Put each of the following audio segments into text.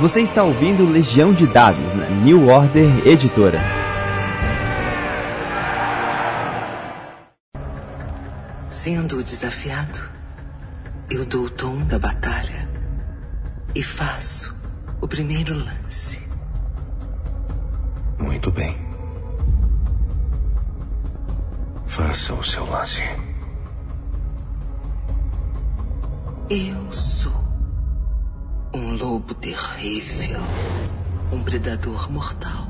Você está ouvindo Legião de Dados na New Order Editora. Sendo desafiado, eu dou o tom da batalha e faço o primeiro lance. Muito bem. Faça o seu lance. Eu sou um lobo terrível, um predador mortal,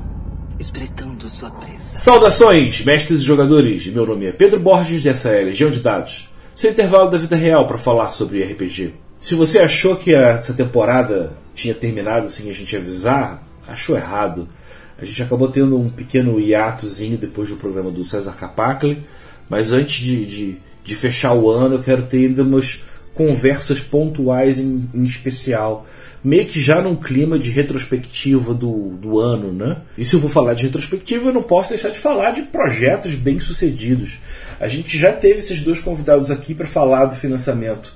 espreitando sua presa. Saudações, mestres e jogadores! Meu nome é Pedro Borges, dessa é Legião de Dados. Seu intervalo da vida real para falar sobre RPG. Se você achou que essa temporada tinha terminado sem a gente avisar, achou errado. A gente acabou tendo um pequeno hiatozinho depois do programa do César Capacli, mas antes de, de, de fechar o ano, eu quero ter ainda umas conversas pontuais em, em, especial. Meio que já num clima de retrospectiva do, do ano, né? E se eu vou falar de retrospectiva, eu não posso deixar de falar de projetos bem-sucedidos. A gente já teve esses dois convidados aqui para falar do financiamento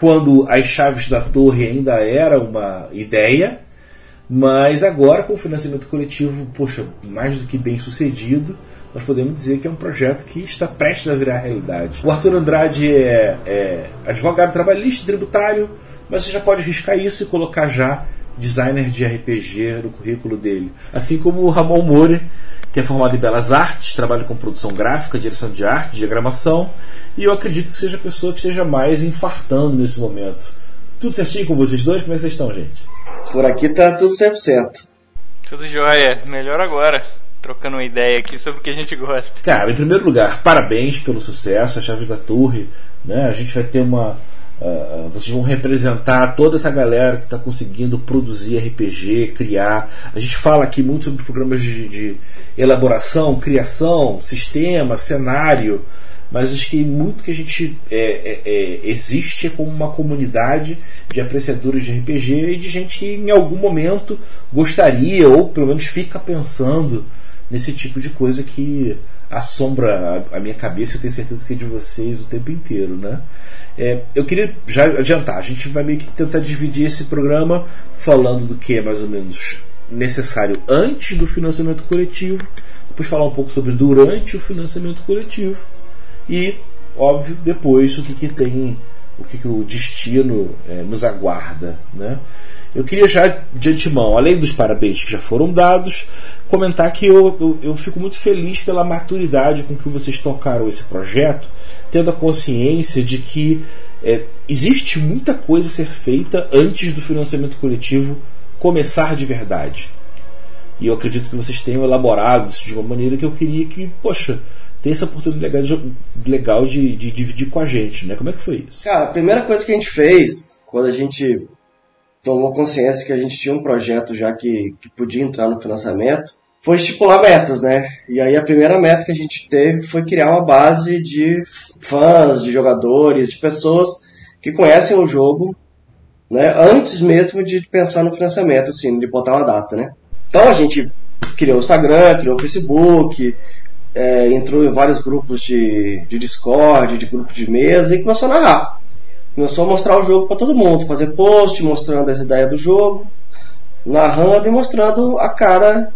quando as chaves da torre ainda era uma ideia, mas agora com o financiamento coletivo, poxa, mais do que bem sucedido, nós podemos dizer que é um projeto que está prestes a virar realidade. O Arthur Andrade é, é advogado trabalhista tributário, mas você já pode riscar isso e colocar já designer de RPG no currículo dele. Assim como o Ramon Moura, que é formado em Belas Artes, trabalha com produção gráfica, direção de arte, diagramação, e eu acredito que seja a pessoa que esteja mais infartando nesse momento. Tudo certinho com vocês dois? Como é que vocês estão, gente? Por aqui tá tudo 100%. Tudo jóia. Melhor agora trocando uma ideia aqui sobre o que a gente gosta. Cara, em primeiro lugar, parabéns pelo sucesso, a Chave da Torre. Né? A gente vai ter uma. Uh, vocês vão representar toda essa galera que está conseguindo produzir RPG, criar. A gente fala aqui muito sobre programas de, de elaboração, criação, sistema, cenário mas acho que muito que a gente é, é, é, existe é como uma comunidade de apreciadores de RPG e de gente que em algum momento gostaria ou pelo menos fica pensando nesse tipo de coisa que assombra a, minha cabeça eu tenho certeza que é de vocês o tempo inteiro, né? É, eu queria já adiantar, a gente vai meio que tentar dividir esse programa falando do que é mais ou menos necessário antes do financiamento coletivo, depois falar um pouco sobre durante o financiamento coletivo e, óbvio, depois o que, que tem, o que, que o destino é, nos aguarda. Né? Eu queria já de antemão, além dos parabéns que já foram dados, comentar que eu, eu, eu, fico muito feliz pela maturidade com que vocês tocaram esse projeto, tendo a consciência de que é, existe muita coisa a ser feita antes do financiamento coletivo começar de verdade. E eu acredito que vocês tenham elaborado isso de uma maneira que eu queria que, poxa, ter essa oportunidade legal de, de dividir com a gente, né? Como é que foi isso? Cara, a primeira coisa que a gente fez, quando a gente tomou consciência que a gente tinha um projeto já que, que podia entrar no financiamento, foi estipular metas, né? E aí a primeira meta que a gente teve foi criar uma base de fãs, de jogadores, de pessoas que conhecem o jogo, né? Antes mesmo de pensar no financiamento, assim, de botar uma data, né? Então a gente criou o Instagram, criou o Facebook, é, entrou em vários grupos de, de Discord, de grupo de mesa e começou a narrar. Começou a mostrar o jogo para todo mundo, fazer post mostrando as ideias do jogo, narrando e mostrando a cara,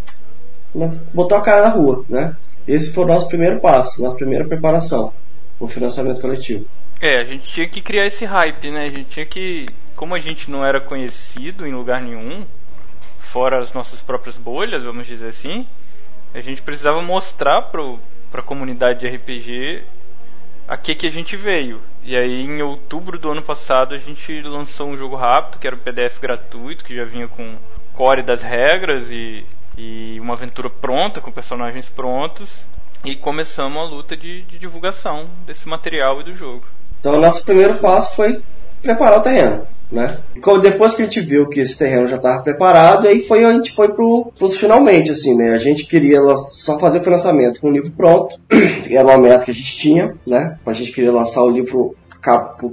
né, botou a cara na rua, né? Esse foi o nosso primeiro passo, nossa primeira preparação, o financiamento coletivo. É, a gente tinha que criar esse hype, né? A gente tinha que, como a gente não era conhecido em lugar nenhum, fora as nossas próprias bolhas, vamos dizer assim, a gente precisava mostrar para a comunidade de RPG a que, que a gente veio. E aí, em outubro do ano passado, a gente lançou um jogo rápido, que era o PDF gratuito, que já vinha com core das regras e, e uma aventura pronta, com personagens prontos. E começamos a luta de, de divulgação desse material e do jogo. Então, o nosso primeiro passo foi preparar o terreno né? Depois que a gente viu que esse terreno já estava preparado, aí foi a gente foi pro, pros finalmente, assim, né? A gente queria só fazer o financiamento com o livro pronto, era uma meta que a gente tinha, né? A gente queria lançar o livro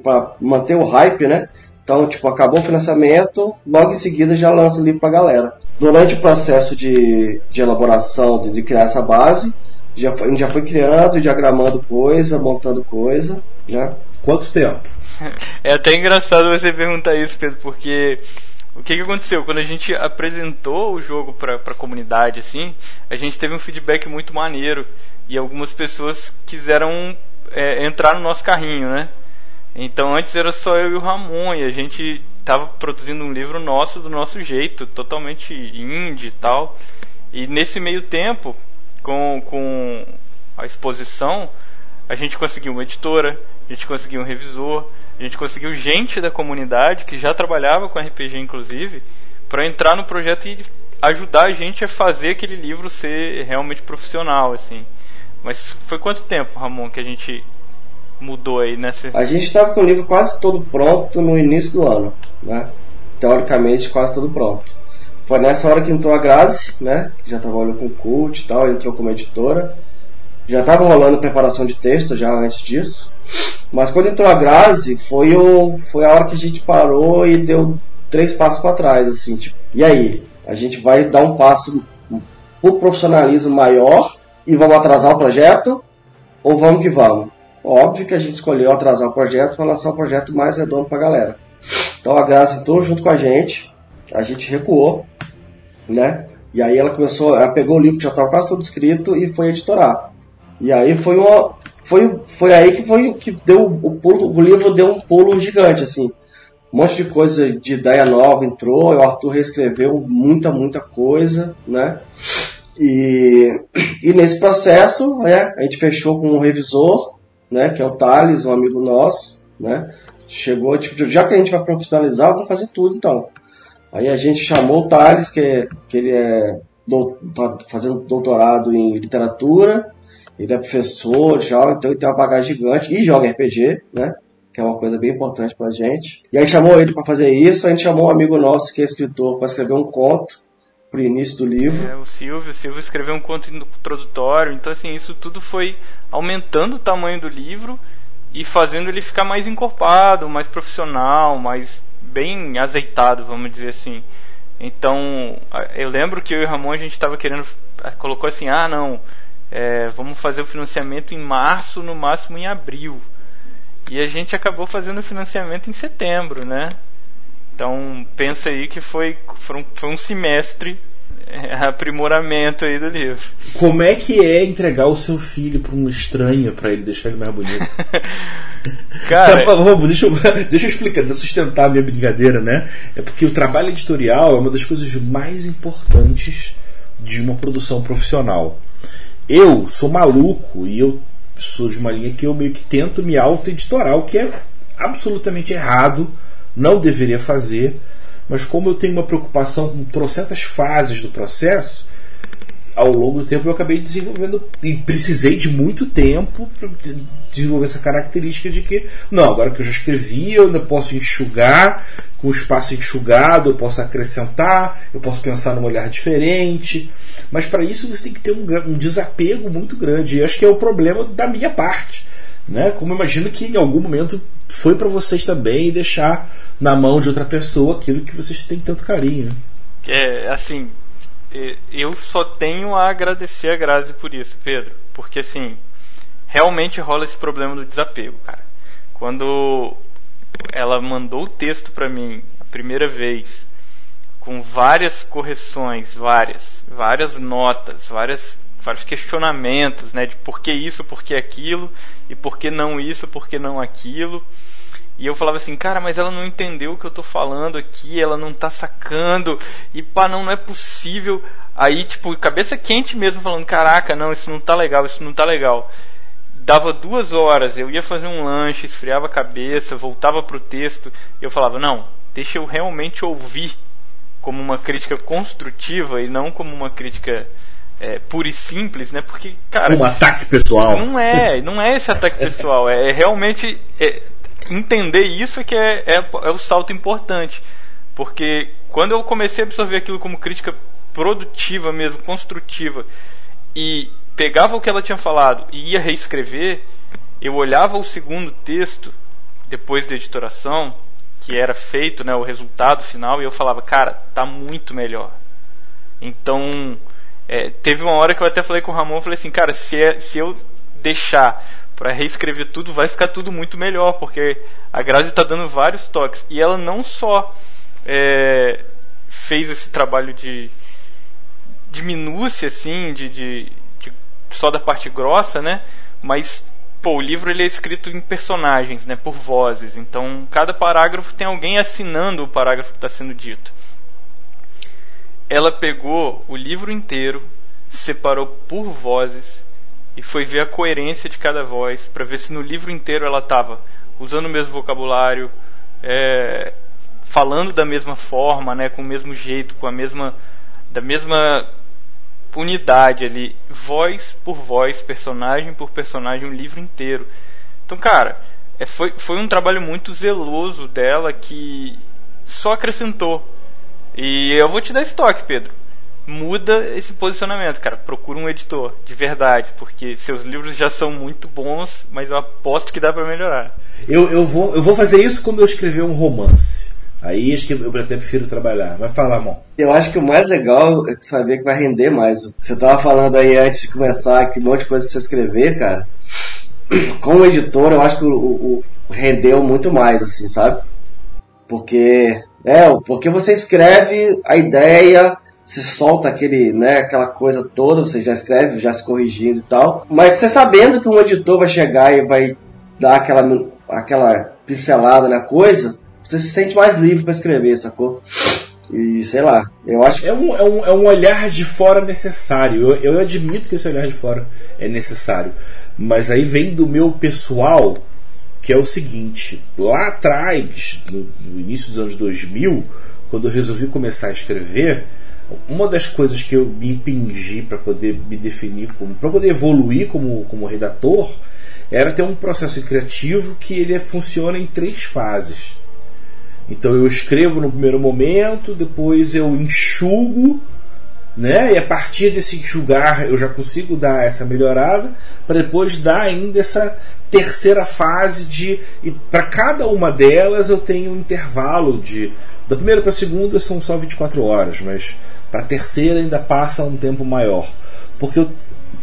para manter o hype, né? Então, tipo, acabou o financiamento, logo em seguida já lança o livro pra galera. Durante o processo de, de elaboração, de, de criar essa base, já foi, a gente já foi criando, diagramando coisa, montando coisa, né? Quanto tempo? É até engraçado você perguntar isso, Pedro, porque o que, que aconteceu? Quando a gente apresentou o jogo para a comunidade, assim, a gente teve um feedback muito maneiro e algumas pessoas quiseram é, entrar no nosso carrinho, né? Então antes era só eu e o Ramon e a gente estava produzindo um livro nosso do nosso jeito, totalmente indie e tal. E nesse meio tempo, com, com a exposição, a gente conseguiu uma editora, a gente conseguiu um revisor, a gente conseguiu gente da comunidade que já trabalhava com RPG, inclusive, para entrar no projeto e ajudar a gente a fazer aquele livro ser realmente profissional, assim. Mas foi quanto tempo, Ramon, que a gente mudou aí nessa? A gente estava com o livro quase todo pronto no início do ano, né? Teoricamente, quase todo pronto. Foi nessa hora que entrou a Grazi, né? Que já trabalhou com cult e tal, entrou como editora. Já estava rolando preparação de texto já antes disso. Mas quando entrou a Grazi, foi, o, foi a hora que a gente parou e deu três passos para trás, assim, tipo, e aí? A gente vai dar um passo pro profissionalismo maior e vamos atrasar o projeto? Ou vamos que vamos? Óbvio que a gente escolheu atrasar o projeto para lançar um projeto mais redondo para a galera. Então a Grazi entrou junto com a gente, a gente recuou, né? E aí ela começou, ela pegou o livro que já estava quase todo escrito e foi editorar. E aí foi uma, foi, foi aí que foi que deu o pulo, o livro deu um pulo gigante assim. Um monte de coisa de ideia nova entrou, o Arthur reescreveu muita, muita coisa, né? E, e nesse processo, né, a gente fechou com um revisor, né, que é o Thales, um amigo nosso, né? Chegou, tipo, já que a gente vai profissionalizar, vamos fazer tudo então. Aí a gente chamou o Thales, que, é, que ele é do, tá fazendo doutorado em literatura, ele é professor, já, então ele tem uma bagagem gigante e joga RPG, né? Que é uma coisa bem importante pra gente. E aí chamou ele para fazer isso, a gente chamou um amigo nosso que é escritor para escrever um conto pro início do livro. É, o Silvio, o Silvio escreveu um conto introdutório, então assim, isso tudo foi aumentando o tamanho do livro e fazendo ele ficar mais encorpado, mais profissional, mais bem azeitado, vamos dizer assim. Então, eu lembro que eu e o Ramon a gente estava querendo colocou assim: "Ah, não, é, vamos fazer o financiamento em março, no máximo em abril. E a gente acabou fazendo o financiamento em setembro, né? Então pensa aí que foi, foi, um, foi um semestre é, aprimoramento aí do livro. Como é que é entregar o seu filho para um estranho para ele deixar ele mais bonito? Cara, então, vamos, deixa, eu, deixa eu explicar, sustentar a minha brincadeira, né? É porque o trabalho editorial é uma das coisas mais importantes de uma produção profissional. Eu sou maluco e eu sou de uma linha que eu meio que tento me auto-editorar, o que é absolutamente errado, não deveria fazer, mas como eu tenho uma preocupação com trocentas fases do processo, ao longo do tempo eu acabei desenvolvendo e precisei de muito tempo para desenvolver essa característica de que não, agora que eu já escrevi, eu ainda posso enxugar, com o espaço enxugado, eu posso acrescentar, eu posso pensar num olhar diferente. Mas para isso você tem que ter um, um desapego muito grande. E acho que é o problema da minha parte. Né? Como imagino que em algum momento foi para vocês também deixar na mão de outra pessoa aquilo que vocês têm tanto carinho. Né? É, assim, eu só tenho a agradecer a Grazi por isso, Pedro. Porque assim, realmente rola esse problema do desapego, cara. Quando ela mandou o texto para mim a primeira vez, com várias correções, várias, várias notas, várias, vários questionamentos, né, de por que isso, por que aquilo, e por que não isso, por que não aquilo. E eu falava assim, cara, mas ela não entendeu o que eu tô falando aqui, ela não tá sacando, e pá, não, não é possível. Aí, tipo, cabeça quente mesmo, falando, caraca, não, isso não tá legal, isso não tá legal. Dava duas horas, eu ia fazer um lanche, esfriava a cabeça, voltava pro texto, e eu falava, não, deixa eu realmente ouvir como uma crítica construtiva e não como uma crítica é, pura e simples, né? Porque, cara. Um ataque pessoal. Não é, não é esse ataque pessoal. É, realmente. É, entender isso é que é, é, é o salto importante. Porque quando eu comecei a absorver aquilo como crítica produtiva mesmo, construtiva, e pegava o que ela tinha falado e ia reescrever, eu olhava o segundo texto, depois da editoração, que era feito, né, o resultado final, e eu falava, cara, tá muito melhor. Então, é, teve uma hora que eu até falei com o Ramon, falei assim, cara, se, é, se eu deixar para reescrever tudo, vai ficar tudo muito melhor, porque a Grazi está dando vários toques. E ela não só é, fez esse trabalho de, de minúcia, assim, de, de, de só da parte grossa, né? Mas pô, o livro ele é escrito em personagens, né, por vozes. Então, cada parágrafo tem alguém assinando o parágrafo que está sendo dito. Ela pegou o livro inteiro, separou por vozes e foi ver a coerência de cada voz para ver se no livro inteiro ela estava usando o mesmo vocabulário, é, falando da mesma forma, né, com o mesmo jeito, com a mesma da mesma unidade ali, voz por voz, personagem por personagem, um livro inteiro. Então, cara, é, foi, foi um trabalho muito zeloso dela que só acrescentou. E eu vou te dar esse toque, Pedro. Muda esse posicionamento, cara. Procura um editor, de verdade, porque seus livros já são muito bons, mas eu aposto que dá para melhorar. Eu, eu, vou, eu vou fazer isso quando eu escrever um romance. Aí acho que eu até prefiro trabalhar. Vai falar, amor. Eu acho que o mais legal é saber que vai render mais. Você tava falando aí antes de começar que um monte de coisa pra você escrever, cara. Como editor, eu acho que o, o, o rendeu muito mais, assim, sabe? Porque é, porque você escreve a ideia, você solta aquele, né, aquela coisa toda, você já escreve, já se corrigindo e tal. Mas você sabendo que um editor vai chegar e vai dar aquela, aquela pincelada na coisa, você se sente mais livre para escrever, sacou? E sei lá, eu acho é um, é um, é um olhar de fora necessário. Eu, eu admito que esse olhar de fora é necessário. Mas aí vem do meu pessoal, que é o seguinte: lá atrás, no, no início dos anos 2000, quando eu resolvi começar a escrever, uma das coisas que eu me impingi para poder me definir para poder evoluir como, como redator era ter um processo criativo que ele funciona em três fases. Então eu escrevo no primeiro momento, depois eu enxugo, né? E a partir desse enxugar eu já consigo dar essa melhorada, para depois dar ainda essa terceira fase de e para cada uma delas eu tenho um intervalo de da primeira para a segunda são só 24 horas, mas para a terceira ainda passa um tempo maior, porque eu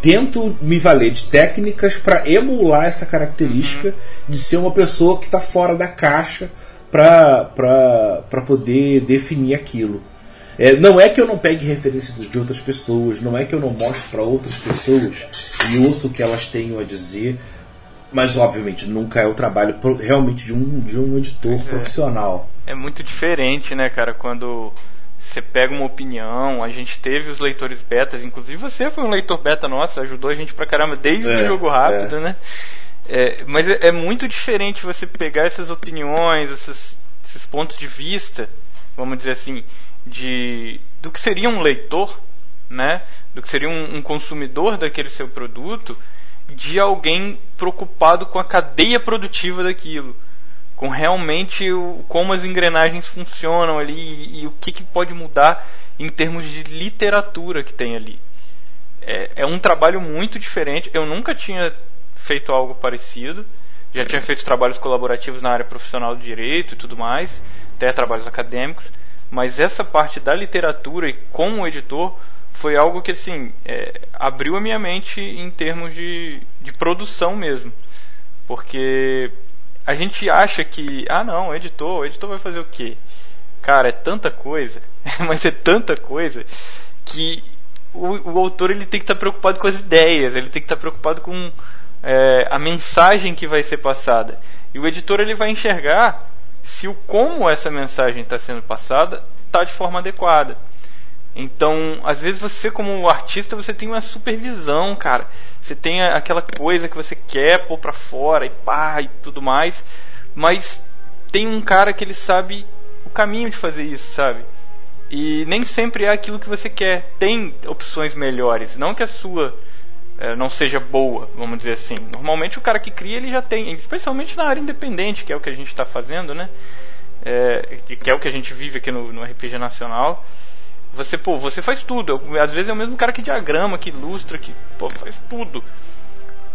tento me valer de técnicas para emular essa característica uhum. de ser uma pessoa que está fora da caixa para poder definir aquilo. É, não é que eu não pegue referências de outras pessoas, não é que eu não mostre para outras pessoas e ouço o que elas tenham a dizer, mas obviamente nunca é o trabalho realmente de um, de um editor é, profissional. É muito diferente, né, cara, quando você pega uma opinião, a gente teve os leitores betas, inclusive você foi um leitor beta nosso, ajudou a gente pra caramba desde é, o jogo rápido, é. né? É, mas é, é, muito diferente você pegar essas opiniões, esses, esses, pontos de vista, vamos dizer assim, de do que seria um leitor, né? Do que seria um, um consumidor daquele seu produto, de alguém preocupado com a cadeia produtiva daquilo, com realmente o, como as engrenagens funcionam ali e, e o que, que pode mudar em termos de literatura que tem ali. É, é um trabalho muito diferente. Eu nunca tinha feito algo parecido. Já tinha feito trabalhos colaborativos na área profissional do direito e tudo mais, até trabalhos acadêmicos. Mas essa parte da literatura e como editor foi algo que assim é, abriu a minha mente em termos de, de produção mesmo. Porque a gente acha que, ah não, editor, o editor vai fazer o quê? Cara, é tanta coisa, mas é tanta coisa que o, o autor ele tem que estar preocupado com as ideias, ele tem que estar preocupado com é, a mensagem que vai ser passada. E o editor ele vai enxergar se o como essa mensagem está sendo passada está de forma adequada. Então, às vezes você como artista você tem uma supervisão, cara. Você tem aquela coisa que você quer pôr para fora e pá e tudo mais, mas tem um cara que ele sabe o caminho de fazer isso, sabe? E nem sempre é aquilo que você quer. Tem opções melhores, não que a sua não seja boa, vamos dizer assim. Normalmente o cara que cria ele já tem, especialmente na área independente, que é o que a gente está fazendo, né? É, que é o que a gente vive aqui no, no RPG nacional. Você, pô, você faz tudo. Às vezes é o mesmo cara que diagrama, que ilustra, que pô, faz tudo.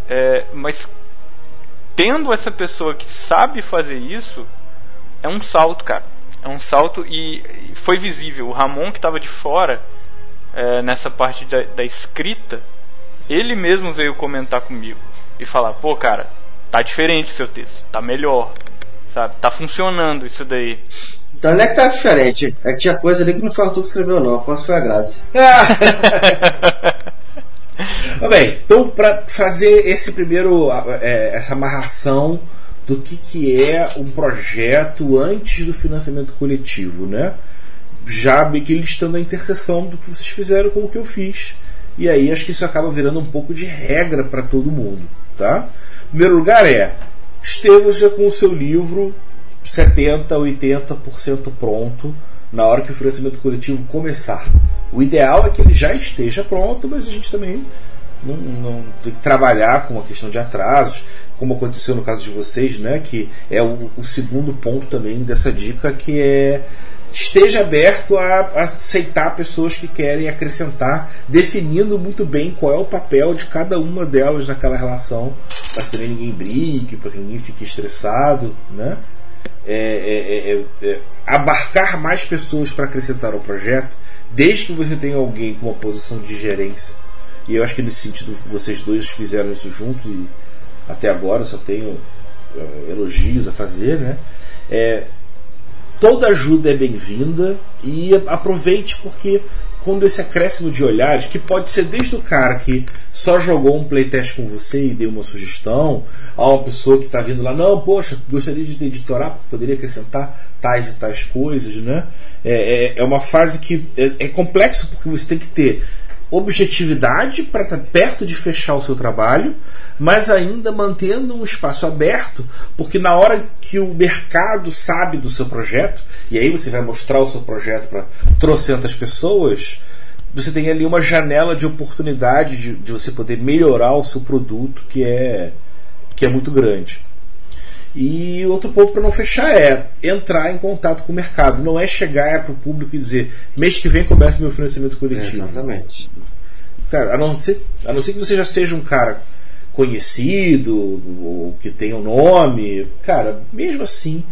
É, mas tendo essa pessoa que sabe fazer isso, é um salto, cara. É um salto e, e foi visível. O Ramon que estava de fora é, nessa parte da, da escrita, ele mesmo veio comentar comigo e falar: pô, cara, tá diferente o seu texto, tá melhor, sabe? Tá funcionando isso daí. Então não é que tá diferente. É que tinha coisa ali que não foi o Arthur que escreveu, não. Que foi a Grazi. Tá bem, então para fazer esse primeiro é, essa amarração do que, que é um projeto antes do financiamento coletivo, né? Já meio que listando a interseção do que vocês fizeram com o que eu fiz. E aí acho que isso acaba virando um pouco de regra para todo mundo, tá? Primeiro lugar é esteja com o seu livro 70, 80% pronto na hora que o financiamento coletivo começar. O ideal é que ele já esteja pronto, mas a gente também não, não, tem que trabalhar com a questão de atrasos, como aconteceu no caso de vocês, né? Que é o, o segundo ponto também dessa dica, que é esteja aberto a, a, aceitar pessoas que querem acrescentar, definindo muito bem qual é o papel de cada uma delas naquela relação, para que ninguém brinque, para que ninguém fique estressado, né? É, é, é, é, é abarcar mais pessoas para acrescentar ao projeto, desde que você tenha alguém com uma posição de gerência. E eu acho que nesse sentido vocês dois fizeram isso juntos e até agora só tenho uh, elogios a fazer, né? Toda ajuda é bem-vinda e aproveite porque quando esse acréscimo de olhares, que pode ser desde o cara que só jogou um playtest com você e deu uma sugestão, a uma pessoa que está vindo lá, não, poxa, gostaria de editorar porque poderia acrescentar tais e tais coisas, né? É, é, é uma fase que é, é complexo porque você tem que ter objetividade para estar tá perto de fechar o seu trabalho, mas ainda mantendo um espaço aberto, porque na hora que o mercado sabe do seu projeto, e aí você vai mostrar o seu projeto para trocentas pessoas, você tem ali uma janela de oportunidade de, de você poder melhorar o seu produto que é, que é muito grande. E outro ponto para não fechar é entrar em contato com o mercado. Não é chegar para o público e dizer mês que vem começa meu financiamento coletivo. É, exatamente. Cara, a não, ser, a não ser que você já seja um cara conhecido ou que tenha um nome, cara, mesmo assim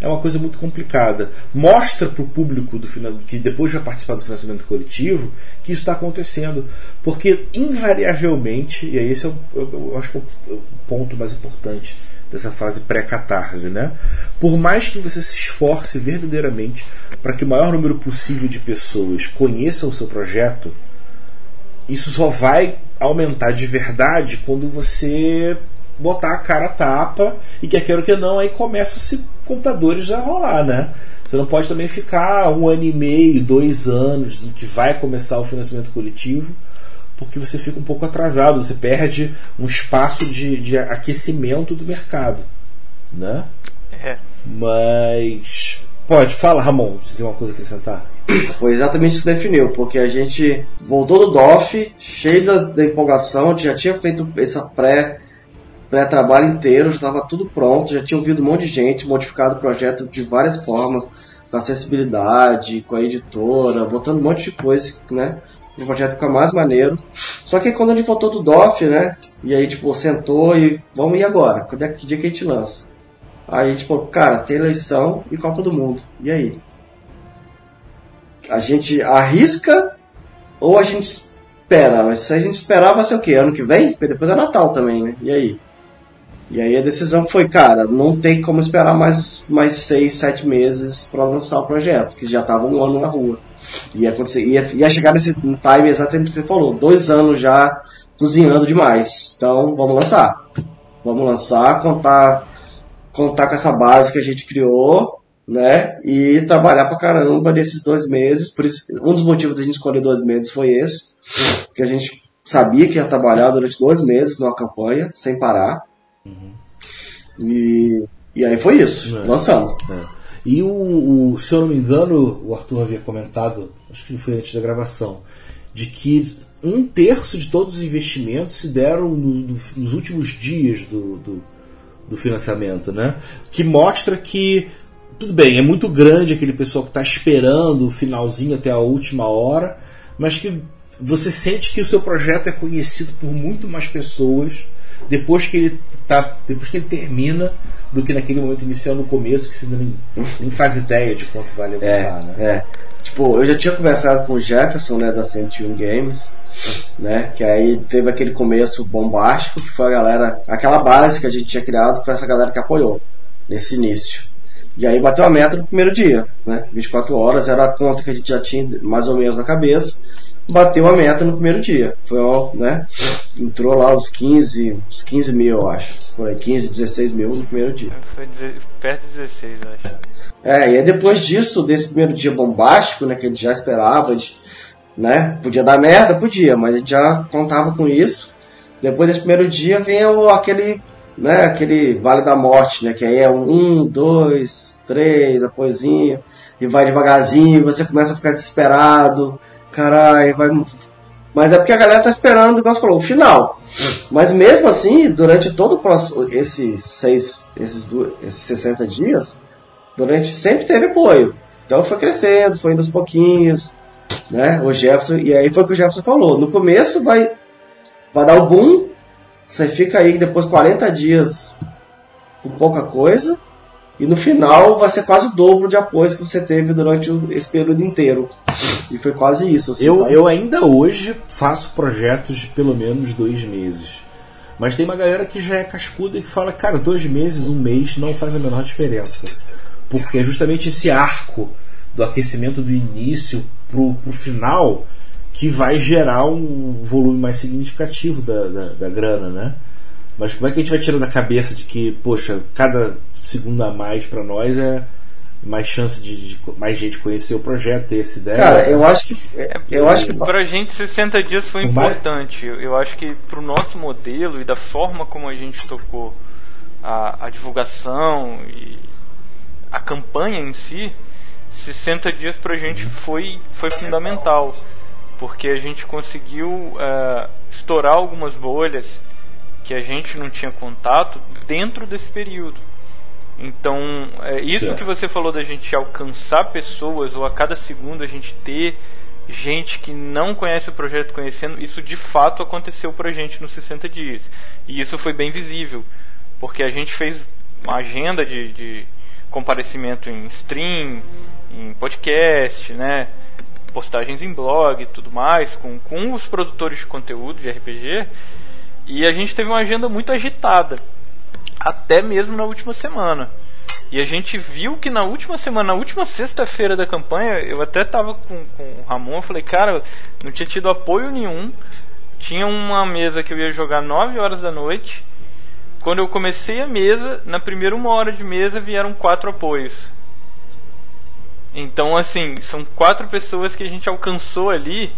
é uma coisa muito complicada. Mostra para o público do final, que depois vai participar do financiamento coletivo que isso está acontecendo. Porque, invariavelmente, e aí esse é o, eu, eu acho que é o ponto mais importante dessa fase pré-catarse, né? Por mais que você se esforce verdadeiramente para que o maior número possível de pessoas conheçam o seu projeto, isso só vai aumentar de verdade quando você botar a cara a tapa e quer queira que não, aí começa se computadores a rolar, né? Você não pode também ficar um ano e meio, dois anos que vai começar o financiamento coletivo porque você fica um pouco atrasado, você perde um espaço de, de aquecimento do mercado. Né? É. Mas. Pode, fala, Ramon, você tem uma coisa a acrescentar? Foi exatamente isso que definiu, porque a gente voltou do DOF, cheio da, da empolgação, já tinha feito essa pré pré-trabalho inteiro, já estava tudo pronto, já tinha ouvido um monte de gente, modificado o projeto de várias formas, com acessibilidade, com a editora, botando um monte de coisa, né? o projeto ficar mais maneiro. Só que quando a gente voltou do DOF, né? E aí, tipo, sentou e vamos ir agora? Quando é que dia que a gente lança? Aí, tipo, cara, tem eleição e Copa do Mundo. E aí? A gente arrisca ou a gente espera? Mas se a gente esperar, vai ser o quê? Ano que vem? Porque depois é Natal também, né? E aí? E aí a decisão foi, cara, não tem como esperar mais, mais seis, sete meses para lançar o projeto, que já estava um ano na rua. Ia, acontecer, ia, ia chegar nesse time exatamente que você falou, dois anos já cozinhando demais. Então vamos lançar. Vamos lançar, contar, contar com essa base que a gente criou, né? E trabalhar pra caramba nesses dois meses. Por isso, um dos motivos da gente escolher dois meses foi esse. Porque a gente sabia que ia trabalhar durante dois meses numa campanha, sem parar. Uhum. E, e aí foi isso, é. lançamos. É. E o, o, se eu não me engano, o Arthur havia comentado, acho que foi antes da gravação, de que um terço de todos os investimentos se deram no, no, nos últimos dias do, do, do, financiamento, né? Que mostra que tudo bem, é muito grande aquele pessoal que está esperando o finalzinho até a última hora, mas que você sente que o seu projeto é conhecido por muito mais pessoas depois que ele tá, depois que ele termina do que naquele momento inicial no começo que você nem, nem faz ideia de quanto vai levantar, é, né? É. Tipo, eu já tinha conversado com o Jefferson, né, da 101 Games, né, que aí teve aquele começo bombástico, que foi a galera, aquela base que a gente tinha criado, foi essa galera que apoiou nesse início. E aí bateu a meta no primeiro dia, né? 24 horas era a conta que a gente já tinha mais ou menos na cabeça. Bateu a meta no primeiro dia. Foi, ó, né? Entrou lá os 15, os 15 mil, eu acho. Foi 15, 16 mil no primeiro dia. Foi perto de 16, eu acho. É, e aí depois disso, desse primeiro dia bombástico, né, que a gente já esperava, a gente, né, podia dar merda, podia, mas a gente já contava com isso. Depois desse primeiro dia vem aquele, né, aquele Vale da Morte, né, que aí é um, um, dois, três, apoiozinho, e vai devagarzinho, você começa a ficar desesperado, caralho, vai... Mas é porque a galera tá esperando, igual você falou, o final. Mas mesmo assim, durante todo o próximo, esses seis, esses, du- esses 60 dias, durante sempre teve apoio. Então foi crescendo, foi indo aos pouquinhos, né? O Jefferson, e aí foi o que o Jefferson falou. No começo vai, vai dar o boom, você fica aí depois 40 dias com pouca coisa, e no final vai ser quase o dobro de apoios que você teve durante o- esse período inteiro. E foi quase isso. assim, Eu, sabe? eu ainda hoje faço projetos de pelo menos dois meses. Mas tem uma galera que já é cascuda e que fala, cara, dois meses, um mês não faz a menor diferença. Porque é justamente esse arco do aquecimento do início pro, pro final que vai gerar um volume mais significativo da, da, da grana, né? Mas como é que a gente vai tirar da cabeça de que, poxa, cada segundo a mais para nós é mais chance de, de mais gente conhecer o projeto, ter essa ideia? Cara, eu acho que. Eu acho que. Pra gente, 60 dias foi importante. Eu, eu acho que pro nosso modelo e da forma como a gente tocou a, a divulgação e a campanha em si, 60 dias pra gente foi, foi fundamental. Porque a gente conseguiu eh, estourar algumas bolhas que a gente não tinha contato dentro desse período. Então, é isso Certo. que você falou da gente alcançar pessoas ou a cada segundo a gente ter gente que não conhece o projeto conhecendo, isso de fato aconteceu pra gente nos 60 dias. E isso foi bem visível, porque a gente fez uma agenda de, de comparecimento em stream, em podcast, né? Postagens em blog e tudo mais, com, com os produtores de conteúdo de RPG, e a gente teve uma agenda muito agitada, até mesmo na última semana. E a gente viu que na última semana, na última sexta-feira da campanha, eu até tava com, com o Ramon, eu falei, cara, não tinha tido apoio nenhum. Tinha uma mesa que eu ia jogar 9 horas da noite. Quando eu comecei a mesa, na primeira uma hora de mesa vieram quatro apoios. Então, assim, são quatro pessoas que a gente alcançou ali.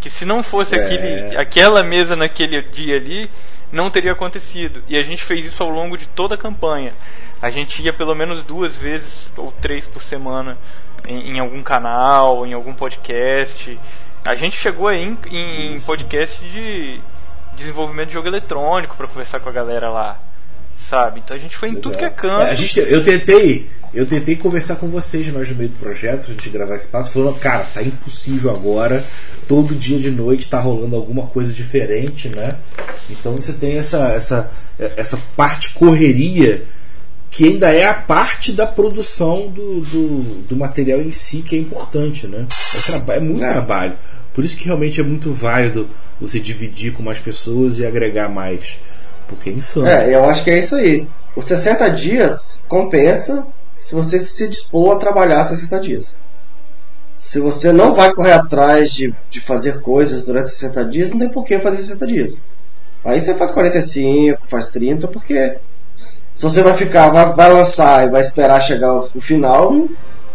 Que se não fosse É. aquele, aquela mesa naquele dia ali, não teria acontecido. E a gente fez isso ao longo de toda a campanha. A gente ia pelo menos duas vezes ou três por semana em, em algum canal, em algum podcast. A gente chegou aí em, em, em podcast de desenvolvimento de jogo eletrônico para conversar com a galera lá, sabe? Então a gente foi em tudo que é canto. É, a gente, eu tentei, eu tentei conversar com vocês mais no meio do projeto, pra gente gravar esse passo, falando, cara, tá impossível agora, todo dia de noite tá rolando alguma coisa diferente, né? Então você tem essa, essa, essa parte correria que ainda é a parte da produção do, do, do material em si que é importante, né? É, é muito É. trabalho. Por isso que realmente é muito válido você dividir com mais pessoas e agregar mais. Porque é insano. É, eu acho que é isso aí. Os 60 dias compensa se você se dispor a trabalhar 60 dias. Se você não vai correr atrás de, de fazer coisas durante 60 dias, não tem por que fazer 60 dias. Aí você faz 45, faz 30, porque se você vai ficar, vai, vai lançar e vai esperar chegar o, final,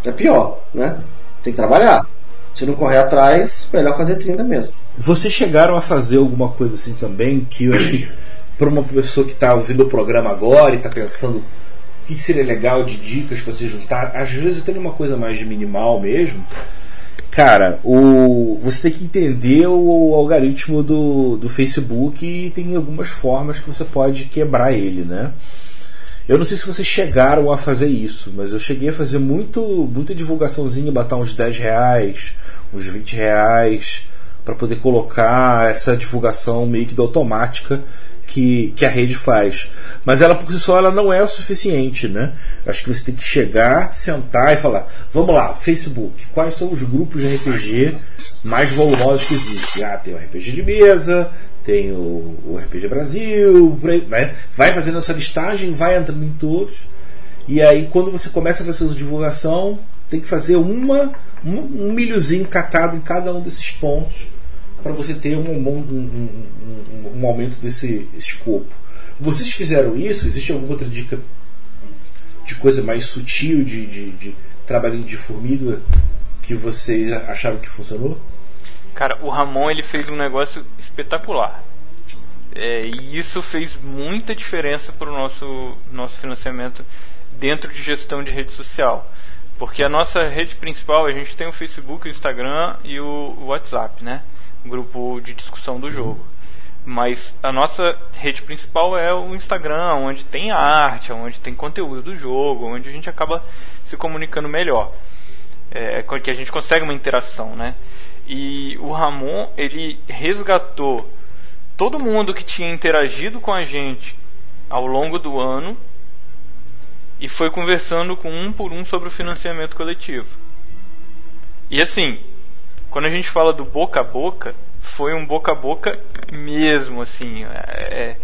é pior, né? Tem que trabalhar. Se não correr atrás, melhor fazer 30 mesmo. Vocês chegaram a fazer alguma coisa assim também que eu acho que para uma pessoa que está ouvindo o programa agora e está pensando o que seria legal de dicas para se juntar, às vezes eu tenho uma coisa mais minimal mesmo. Cara, o, você tem que entender o algoritmo do, do Facebook e tem algumas formas que você pode quebrar ele, né? Eu não sei se vocês chegaram a fazer isso, mas eu cheguei a fazer muito, muita divulgaçãozinha, botar uns 10 reais, uns 20 reais, para poder colocar essa divulgação meio que da automática que, que a rede faz. Mas ela por si só ela não é o suficiente, né? Acho que você tem que chegar, sentar e falar: vamos lá, Facebook, quais são os grupos de RPG mais volumosos que existem? Ah, tem o RPG de mesa, tem o, o RPG Brasil, né? vai fazendo essa listagem, vai entrando em todos E aí, quando você começa a fazer sua divulgação, tem que fazer uma, um, um milhozinho catado em cada um desses pontos para você ter um, um, um, um, aumento desse escopo. Vocês fizeram isso? Existe alguma outra dica de coisa mais sutil, de, de, de trabalhinho de formiga que vocês acharam que funcionou? Cara, o Ramon ele fez um negócio espetacular. É, e isso fez muita diferença para o nosso, nosso financiamento dentro de gestão de rede social. Porque a nossa rede principal, a gente tem o Facebook, o Instagram e o WhatsApp, né? Grupo de discussão do jogo. Mas a nossa rede principal é o Instagram, onde tem arte, onde tem conteúdo do jogo, onde a gente acaba se comunicando melhor. É, que a gente consegue uma interação, né? E o Ramon, ele resgatou todo mundo que tinha interagido com a gente ao longo do ano e foi conversando com um por um sobre o financiamento coletivo. E assim, quando a gente fala do boca a boca, foi um boca a boca mesmo, assim. É, é...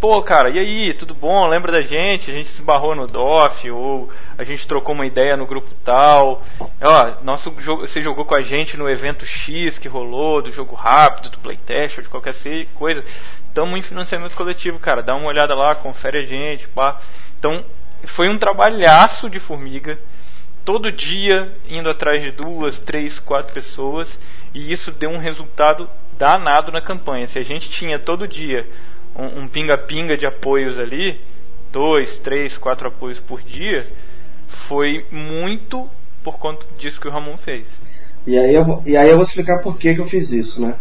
Pô, cara, e aí, tudo bom? Lembra da gente? A gente se barrou no DOF, ou a gente trocou uma ideia no grupo tal. Ó, nosso jogo, você jogou com a gente no evento X que rolou, do jogo rápido, do playtest, ou de qualquer coisa. Tamo em financiamento coletivo, cara. Dá uma olhada lá, confere a gente, pá. Então, foi um trabalhaço de formiga todo dia indo atrás de duas, três, quatro pessoas e isso deu um resultado danado na campanha. Se a gente tinha todo dia um pinga-pinga um de apoios ali, dois, três, quatro apoios por dia, foi muito por conta disso que o Ramon fez. E aí eu, e aí eu vou explicar por que, que eu fiz isso, né?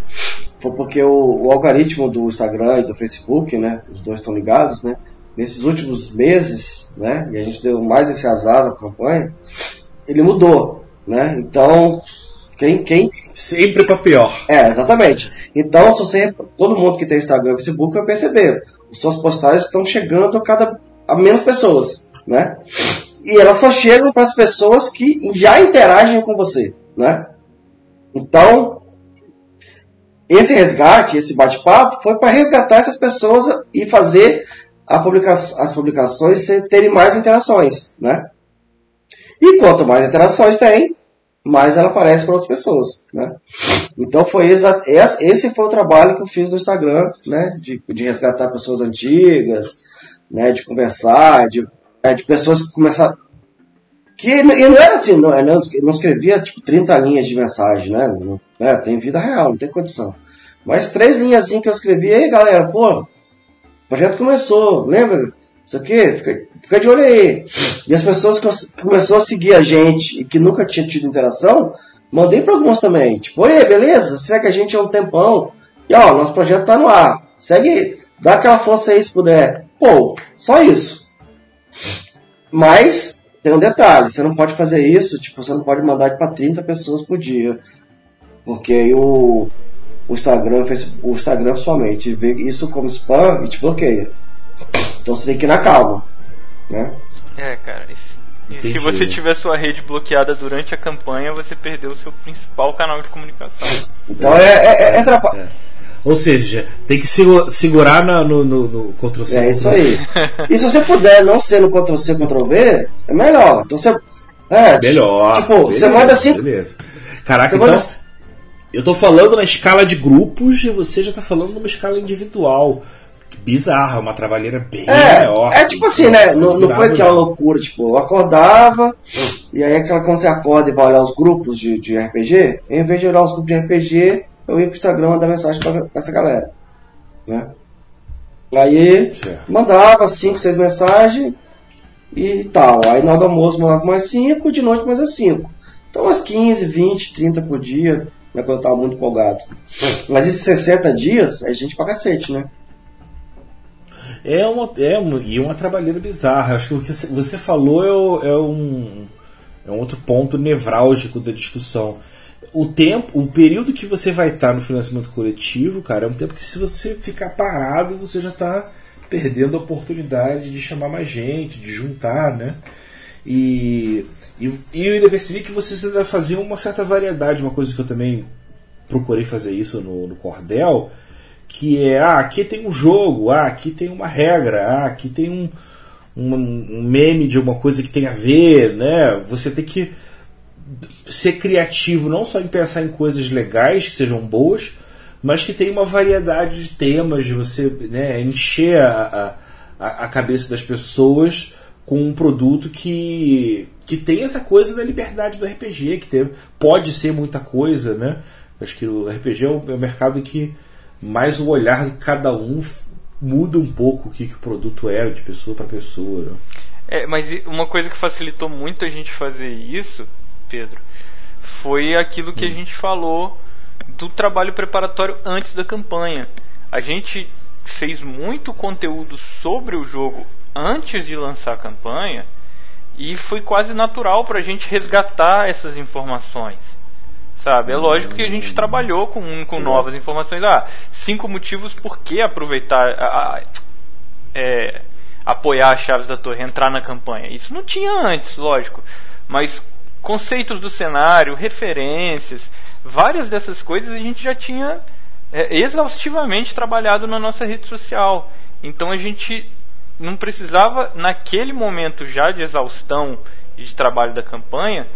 Foi porque o, o algoritmo do Instagram e do Facebook, né? Os dois estão ligados, né? Nesses últimos meses, né, e a gente deu mais esse azar na campanha, ele mudou, né? Então, quem, quem... Sempre para pior. É, exatamente. Então, se você, todo mundo que tem Instagram e Facebook vai perceber, suas postagens estão chegando a cada a menos pessoas, né? E elas só chegam para as pessoas que já interagem com você, né? Então, esse resgate, esse bate-papo, foi para resgatar essas pessoas e fazer publica as publicações terem mais interações, né? E quanto mais interações tem, mais ela aparece para outras pessoas, né? Então foi esse foi o trabalho que eu fiz no Instagram, né? De, de resgatar pessoas antigas, né? De conversar, de, é, de pessoas que começaram que e não era assim, não, não escrevia tipo 30 linhas de mensagem, né? Não, é, tem vida real, não tem condição. Mas três linhas que eu escrevi, aí galera, pô, projeto começou, lembra? Isso aqui, fica, fica de olho aí. E as pessoas que começaram a seguir a gente e que nunca tinham tido interação, mandei para alguns também. Tipo, oi, beleza? Segue a gente há um tempão. E ó, nosso projeto tá no ar. Segue, dá aquela força aí se puder. Pô, só isso. Mas tem um detalhe, você não pode fazer isso, tipo, você não pode mandar para 30 pessoas por dia. Porque aí o, o Instagram, o Instagram somente vê isso como spam e te bloqueia. Então você tem que ir na calma, né? É, cara. E se você tiver sua rede bloqueada durante a campanha, você perdeu o seu principal canal de comunicação. Então é, é, é, é Ou seja, tem que segurar no, no, no, no Ctrl-C. É isso aí. e se você puder não ser no Ctrl-C, Ctrl-V, é melhor. Então você. É, melhor. Tipo, beleza, você manda assim. Beleza. Caraca, então. Manda... Eu tô falando na escala de grupos e você já tá falando numa escala individual. Bizarra, uma trabalheira bem é, maior. É tipo assim, né? Não, não foi aquela loucura, tipo, eu acordava, e aí aquela quando você acorda e vai olhar os grupos de, de RPG, em vez de olhar os grupos de RPG, eu ia pro Instagram mandar mensagem pra, pra essa galera. Né? Aí certo. mandava 5, 6 mensagens e tal. Aí na hora do almoço mandava mais 5, de noite mais 5. Então umas 15, 20, 30 por dia né, quando eu tava muito empolgado. Mas esses 60 dias é gente pra cacete, né? É uma, é uma, e uma trabalheira bizarra. Acho que o que você falou é, é, um, é um outro ponto nevrálgico da discussão. O tempo, o período que você vai estar no financiamento coletivo, cara, é um tempo que se você ficar parado, você já está perdendo a oportunidade de chamar mais gente, de juntar, né? E e, e eu ainda percebi que vocês ainda faziam uma certa variedade, uma coisa que eu também procurei fazer isso no, no Cordel, que é, ah, aqui tem um jogo, ah, aqui tem uma regra, ah, aqui tem um, um, um meme de uma coisa que tem a ver, né? Você tem que ser criativo não só em pensar em coisas legais que sejam boas, mas que tem uma variedade de temas de você né, encher a, a, a cabeça das pessoas com um produto que, que tem essa coisa da liberdade do RPG, que tem, pode ser muita coisa, né? Acho que o RPG é o, é o mercado que mais o olhar de cada um muda um pouco o que, que o produto é de pessoa para pessoa. Né? É, mas uma coisa que facilitou muito a gente fazer isso, Pedro, foi aquilo que hum. a gente falou do trabalho preparatório antes da campanha. A gente fez muito conteúdo sobre o jogo antes de lançar a campanha e foi quase natural para a gente resgatar essas informações. Sabe? É lógico que a gente trabalhou com, com novas informações. Ah, cinco motivos por que aproveitar, a, a, é, apoiar as chaves da torre, entrar na campanha. Isso não tinha antes, lógico. Mas conceitos do cenário, referências, várias dessas coisas a gente já tinha é, exaustivamente trabalhado na nossa rede social. Então a gente não precisava, naquele momento já de exaustão e de trabalho da campanha,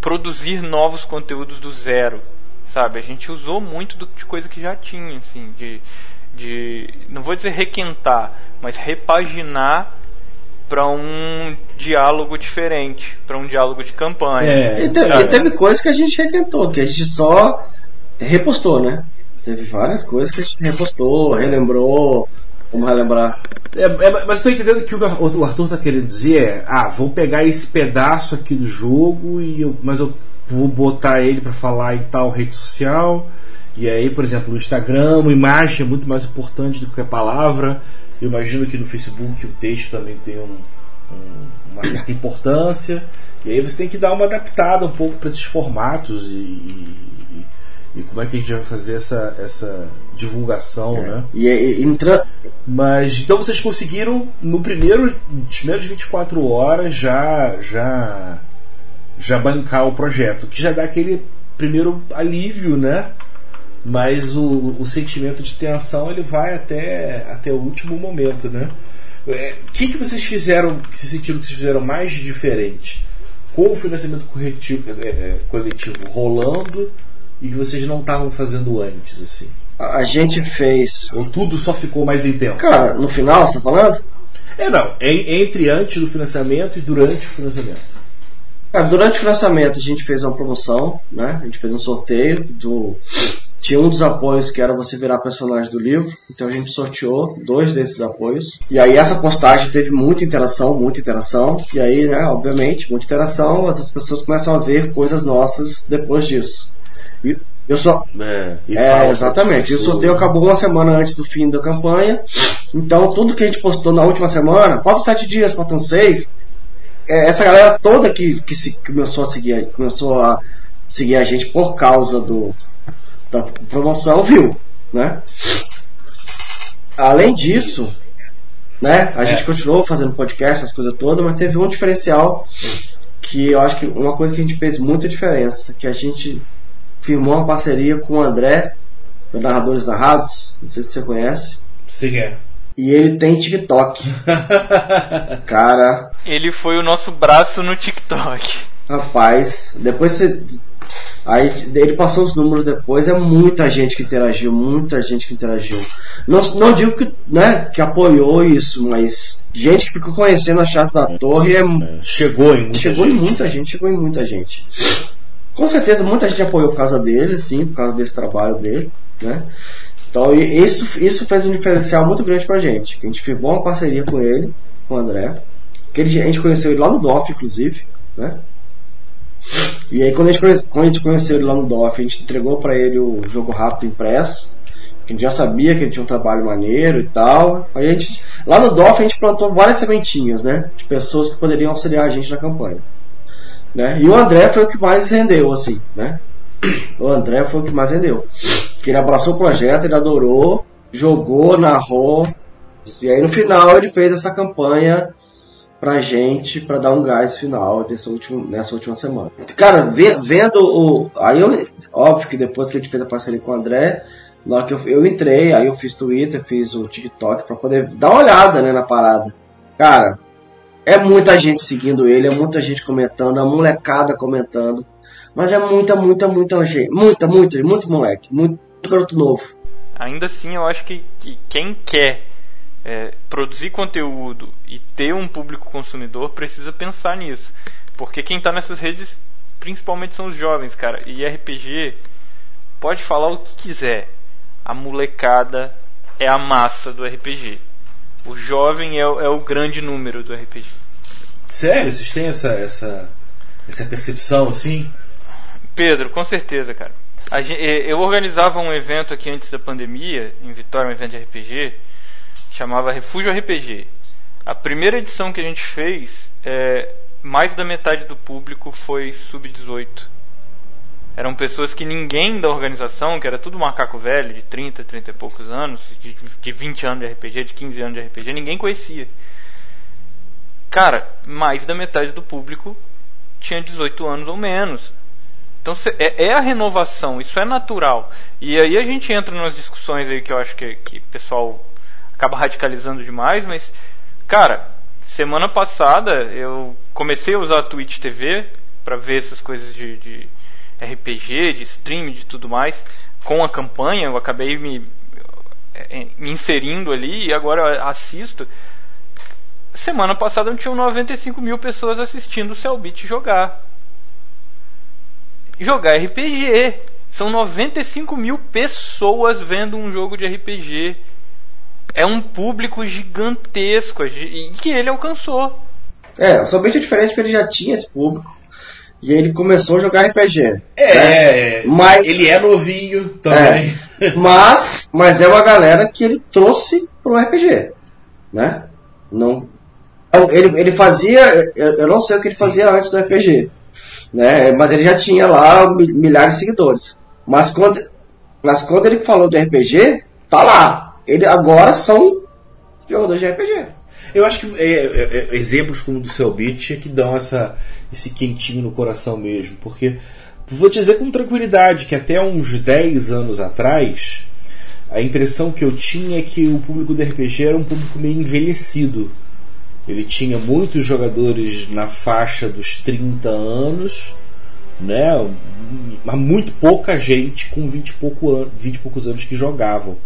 produzir novos conteúdos do zero, sabe? A gente usou muito do, de coisa que já tinha, assim, de, de não vou dizer requentar, mas repaginar para um diálogo diferente, para um diálogo de campanha. É, e, teve, e teve coisas que a gente requentou, que a gente só repostou, né? Teve várias coisas que a gente repostou, relembrou, vamos relembrar. É, é, mas estou entendendo que o, o Arthur está querendo dizer é, ah, vou pegar esse pedaço aqui do jogo e eu, mas eu vou botar ele para falar em tal rede social. E aí, por exemplo, no Instagram, uma imagem é muito mais importante do que a palavra. Eu imagino que no Facebook o texto também tem um, um, uma certa importância. E aí você tem que dar uma adaptada um pouco para esses formatos e, e, e, como é que a gente vai fazer essa, essa divulgação, é. né? E, e entra... Mas então vocês conseguiram no primeiro, nos primeiros 24 horas já já já bancar o projeto, que já dá aquele primeiro alívio, né? Mas o, o sentimento de tensão ele vai até, até o último momento, né? O é, que, que vocês fizeram, que se sentiram que vocês fizeram mais de diferente? Com o financiamento coletivo, é, é, coletivo rolando e que vocês não estavam fazendo antes, assim? A gente fez. Ou tudo só ficou mais intenso? Cara, no final, você tá falando? É, não. entre antes do financiamento e durante o financiamento. Cara, durante o financiamento a gente fez uma promoção, né? A gente fez um sorteio do. Tinha um dos apoios que era você virar personagem do livro, então a gente sorteou dois desses apoios. E aí essa postagem teve muita interação, muita interação. E aí, né, obviamente, muita interação, as pessoas começam a ver coisas nossas depois disso. E eu só. É, é exatamente. E o sorteio acabou uma semana antes do fim da campanha. Então, tudo que a gente postou na última semana, faltam sete dias, faltam seis. É, essa galera toda que, que se, começou a seguir começou a seguir a gente por causa do, da promoção viu, né? Além disso, né? A é. gente continuou fazendo podcast, as coisas todas, mas teve um diferencial que eu acho que uma coisa que a gente fez muita diferença, que a gente firmou uma parceria com o André, do Narradores Narrados, não sei se você conhece. Sim, é. E ele tem TikTok. Cara. Ele foi o nosso braço no TikTok. Rapaz, depois você. Aí ele passou os números depois, é muita gente que interagiu, muita gente que interagiu. Não, não digo que, né, que apoiou isso, mas gente que ficou conhecendo a chave da torre é, chegou em muita chegou gente. em muita gente, chegou em muita gente. Com certeza muita gente apoiou por causa dele, sim, por causa desse trabalho dele, né? Então isso, isso fez um diferencial muito grande pra gente. Que a gente firmou uma parceria com ele, com o André. Que ele, a gente conheceu ele lá no DOF, inclusive, né? E aí quando a, gente, quando a gente conheceu ele lá no DOF, a gente entregou para ele o jogo rápido impresso. Que a gente já sabia que ele tinha um trabalho maneiro e tal. Aí a gente, lá no DOF a gente plantou várias sementinhas, né? De pessoas que poderiam auxiliar a gente na campanha. Né? E o André foi o que mais rendeu, assim, né? O André foi o que mais rendeu. Que ele abraçou o projeto, ele adorou, jogou, narrou. E aí no final ele fez essa campanha pra gente, pra dar um gás final nessa última, nessa última semana. Cara, vendo o. Aí eu. Óbvio que depois que a gente fez a parceria com o André, na hora que eu, eu entrei, aí eu fiz Twitter, fiz o TikTok pra poder dar uma olhada né, na parada. Cara, É muita gente seguindo ele, é muita gente comentando, a molecada comentando. Mas é muita, muita, muita gente. Muita, muita, muito moleque. Muito garoto novo. Ainda assim, eu acho que, que quem quer é, produzir conteúdo e ter um público consumidor precisa pensar nisso. Porque quem está nessas redes principalmente são os jovens, cara. E RPG pode falar o que quiser. A molecada é a massa do RPG. O jovem é, é o grande número do RPG. Sério? Vocês têm essa, essa, essa percepção assim? Pedro, com certeza, cara. Gente, eu organizava um evento aqui antes da pandemia, em Vitória, um evento de RPG, chamava Refúgio RPG. A primeira edição que a gente fez, é, mais da metade do público foi sub-18. Eram pessoas que ninguém da organização, que era tudo macaco velho, de 30, 30 e poucos anos, de, de 20 anos de RPG, de 15 anos de RPG, ninguém conhecia. Cara, mais da metade do público tinha 18 anos ou menos. Então é, é, a renovação, isso é natural. E aí a gente entra nas discussões aí que eu acho que, que o pessoal acaba radicalizando demais, mas, cara, semana passada eu comecei a usar a Twitch TV para ver essas coisas de, de RPG, de stream, de tudo mais, com a campanha, eu acabei me, é, me inserindo ali e agora assisto. Semana passada tinham 95 mil pessoas assistindo o Cellbit jogar. Jogar RPG. São 95 mil pessoas vendo um jogo de RPG. É um público gigantesco e que ele alcançou. É, o Cellbit é diferente porque ele já tinha esse público. E ele começou a jogar RPG. É, né? mas, ele é novinho também. É, mas, mas é uma galera que ele trouxe pro RPG, né? Não, então, ele, ele fazia, eu não sei o que ele fazia antes do RPG, né? Mas ele já tinha lá milhares de seguidores. Mas quando, mas quando ele falou do RPG, tá lá. Ele agora são jogadores de RPG. Eu acho que é, é, é, exemplos como o do Cellbit é que dão essa, esse quentinho no coração mesmo. Porque vou te dizer com tranquilidade que até uns 10 anos atrás, a impressão que eu tinha é que o público do RPG era um público meio envelhecido. Ele tinha muitos jogadores na faixa dos 30 anos, né? mas muito pouca gente com 20 e, pouco 20 e poucos anos que jogavam.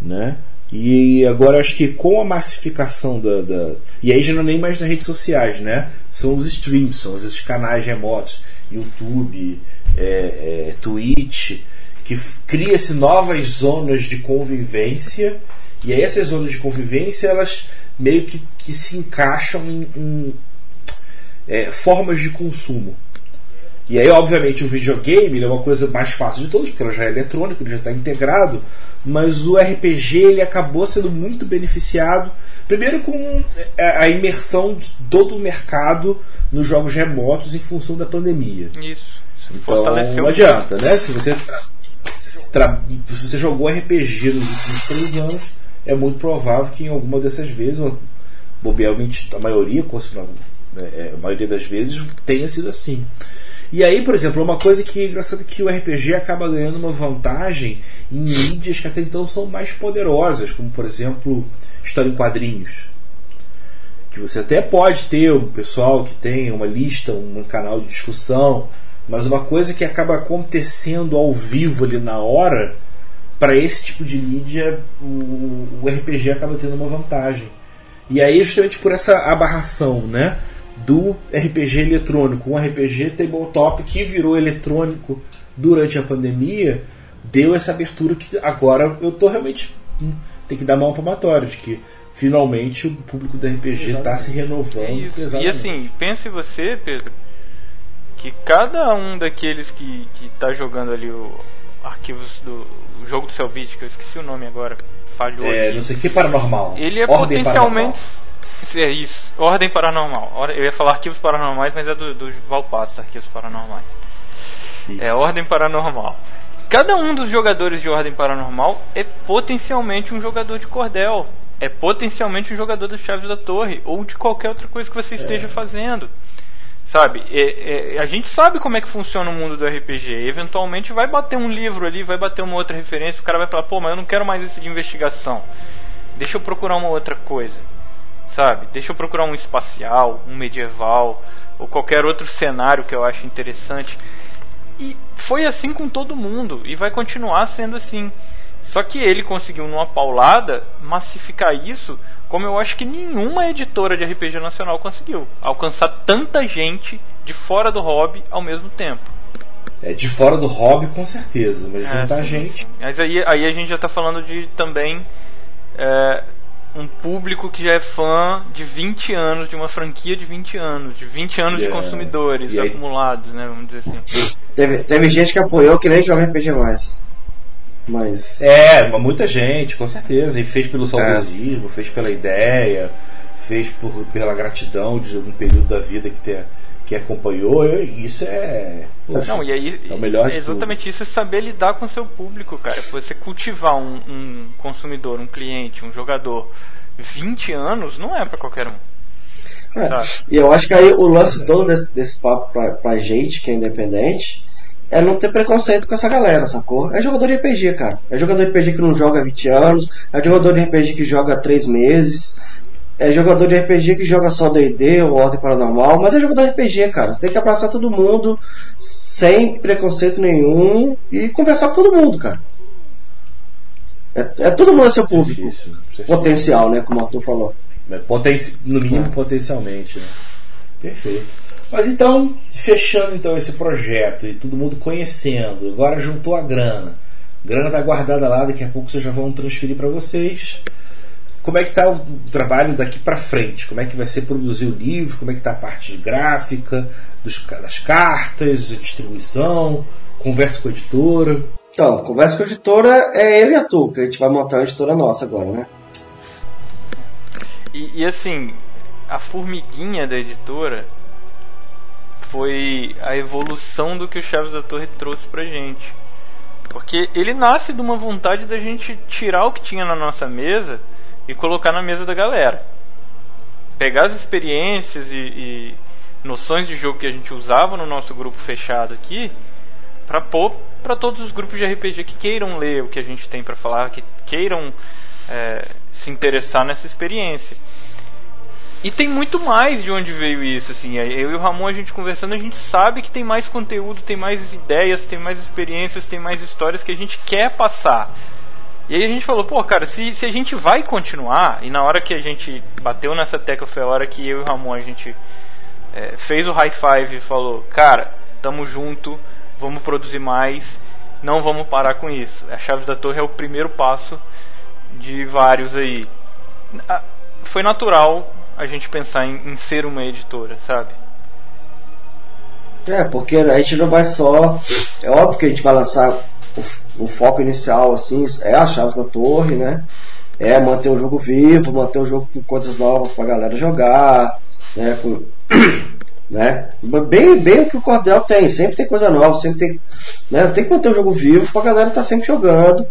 Né? E agora acho que com a massificação da, da, E aí já não é nem mais nas redes sociais, né? São os streams, são esses canais remotos, YouTube, é, é, Twitch, que cria-se novas zonas de convivência. E aí essas zonas de convivência elas meio que, que se encaixam em, em é, formas de consumo. E aí, obviamente, o videogame é uma coisa mais fácil de todos, porque ela já é eletrônica, ele já está integrado, mas o RPG ele acabou sendo muito beneficiado, primeiro com é, a imersão de todo o mercado nos jogos remotos em função da pandemia. Isso. Então, não adianta, né? Se você, se você jogou RPG nos últimos três anos, é muito provável que em alguma dessas vezes, bobealmente a maioria, é, a maioria das vezes, tenha sido assim. E aí, por exemplo, uma coisa que é engraçado que o RPG acaba ganhando uma vantagem em mídias que até então são mais poderosas, como por exemplo, história em quadrinhos. Que você até pode ter um pessoal que tem uma lista, um canal de discussão, mas uma coisa que acaba acontecendo ao vivo ali na hora, para esse tipo de mídia, o, o RPG acaba tendo uma vantagem. E aí, justamente por essa abarração, né? Do RPG eletrônico, um RPG tabletop que virou eletrônico durante a pandemia, deu essa abertura que agora eu tô realmente hum, tem que dar uma palmatória de que finalmente o público do RPG está se renovando. É e assim, pense você, Pedro, que cada um daqueles que está jogando ali o arquivos do o jogo do Cellbit, que eu esqueci o nome agora, falhou é, aqui. Não sei que paranormal. Ele é Ordem potencialmente paranormal. É isso. Ordem Paranormal. Eu ia falar Arquivos Paranormais, mas é do, do Arquivos Paranormais. Isso. É Ordem Paranormal. Cada um dos jogadores de Ordem Paranormal é potencialmente um jogador de cordel. É potencialmente um jogador das Chaves da Torre. Ou de qualquer outra coisa que você esteja é. fazendo. Sabe? É, é, a gente sabe como é que funciona o mundo do RPG. Eventualmente vai bater um livro ali, vai bater uma outra referência. O cara vai falar: pô, mas eu não quero mais esse de investigação. Deixa eu procurar uma outra coisa sabe? Deixa eu procurar um espacial, um medieval ou qualquer outro cenário que eu acho interessante. E foi assim com todo mundo e vai continuar sendo assim. Só que ele conseguiu numa paulada massificar isso, como eu acho que nenhuma editora de RPG nacional conseguiu, alcançar tanta gente de fora do hobby ao mesmo tempo. É, de fora do hobby, com certeza, mas é, juntar gente. Sim. Mas aí, aí a gente já está falando de também é, um público que já é fã de 20 anos, de uma franquia de 20 anos, de 20 anos yeah. de consumidores aí... acumulados, né? Vamos dizer assim. Teve, teve gente que apoiou que nem joga RPG mais. Mas. É, muita gente, com certeza. E fez pelo saudosismo, é. fez pela ideia, fez por, pela gratidão de um período da vida que tem que acompanhou, isso é. Poxa, não, e aí, é o melhor é exatamente tudo. isso é saber lidar com o seu público, cara. Você cultivar um, um consumidor, um cliente, um jogador 20 anos não é para qualquer um. É, e eu acho que aí o lance todo desse, desse papo pra, pra gente que é independente é não ter preconceito com essa galera, sacou? É jogador de RPG, cara. É jogador de RPG que não joga há 20 anos, é jogador de RPG que joga há 3 meses, é jogador de RPG que joga só D&D ou Ordem Paranormal, mas é jogador de RPG, cara. Você tem que abraçar todo mundo sem preconceito nenhum e conversar com todo mundo, cara. É, é todo mundo seu público. Difícil, Potencial, né? Como o Arthur falou. É, poten no mínimo é. potencialmente, né? Perfeito. Mas então, fechando então esse projeto e todo mundo conhecendo, agora juntou a grana. A grana está guardada lá, daqui a pouco vocês já vão transferir para vocês como é que está o trabalho daqui para frente? Como é que vai ser produzir o livro? Como é que está a parte gráfica, dos, das cartas, distribuição, conversa com a editora? Então, conversa com a editora é eu e a Tu, que a gente vai montar a editora nossa agora, né? E, e assim, a formiguinha da editora foi a evolução do que o Chaves da Torre trouxe pra gente. Porque ele nasce de uma vontade da gente tirar o que tinha na nossa mesa e colocar na mesa da galera. Pegar as experiências e, e noções de jogo que a gente usava no nosso grupo fechado aqui para pôr para todos os grupos de RPG que queiram ler o que a gente tem para falar, que queiram é, se interessar nessa experiência. E tem muito mais de onde veio isso, assim. Eu e o Ramon, a gente conversando, a gente sabe que tem mais conteúdo, tem mais ideias, tem mais experiências, tem mais histórias que a gente quer passar. E aí a gente falou, pô, cara, se, se a gente vai continuar, e na hora que a gente bateu nessa tecla foi a hora que eu e o Ramon a gente é, fez o high five e falou, cara, tamo junto, vamos produzir mais, não vamos parar com isso. A Chaves da Torre é o primeiro passo de vários aí. Foi natural a gente pensar em, em ser uma editora, sabe? É, porque a gente não vai só. É óbvio que a gente vai lançar o, o, foco inicial assim é as chaves da torre, né? É manter o jogo vivo, manter o jogo com coisas novas pra galera jogar, né? Com, né? Bem, bem o que o Cordel tem, sempre tem coisa nova, sempre tem, né? Tem que manter o jogo vivo pra galera estar tá sempre jogando.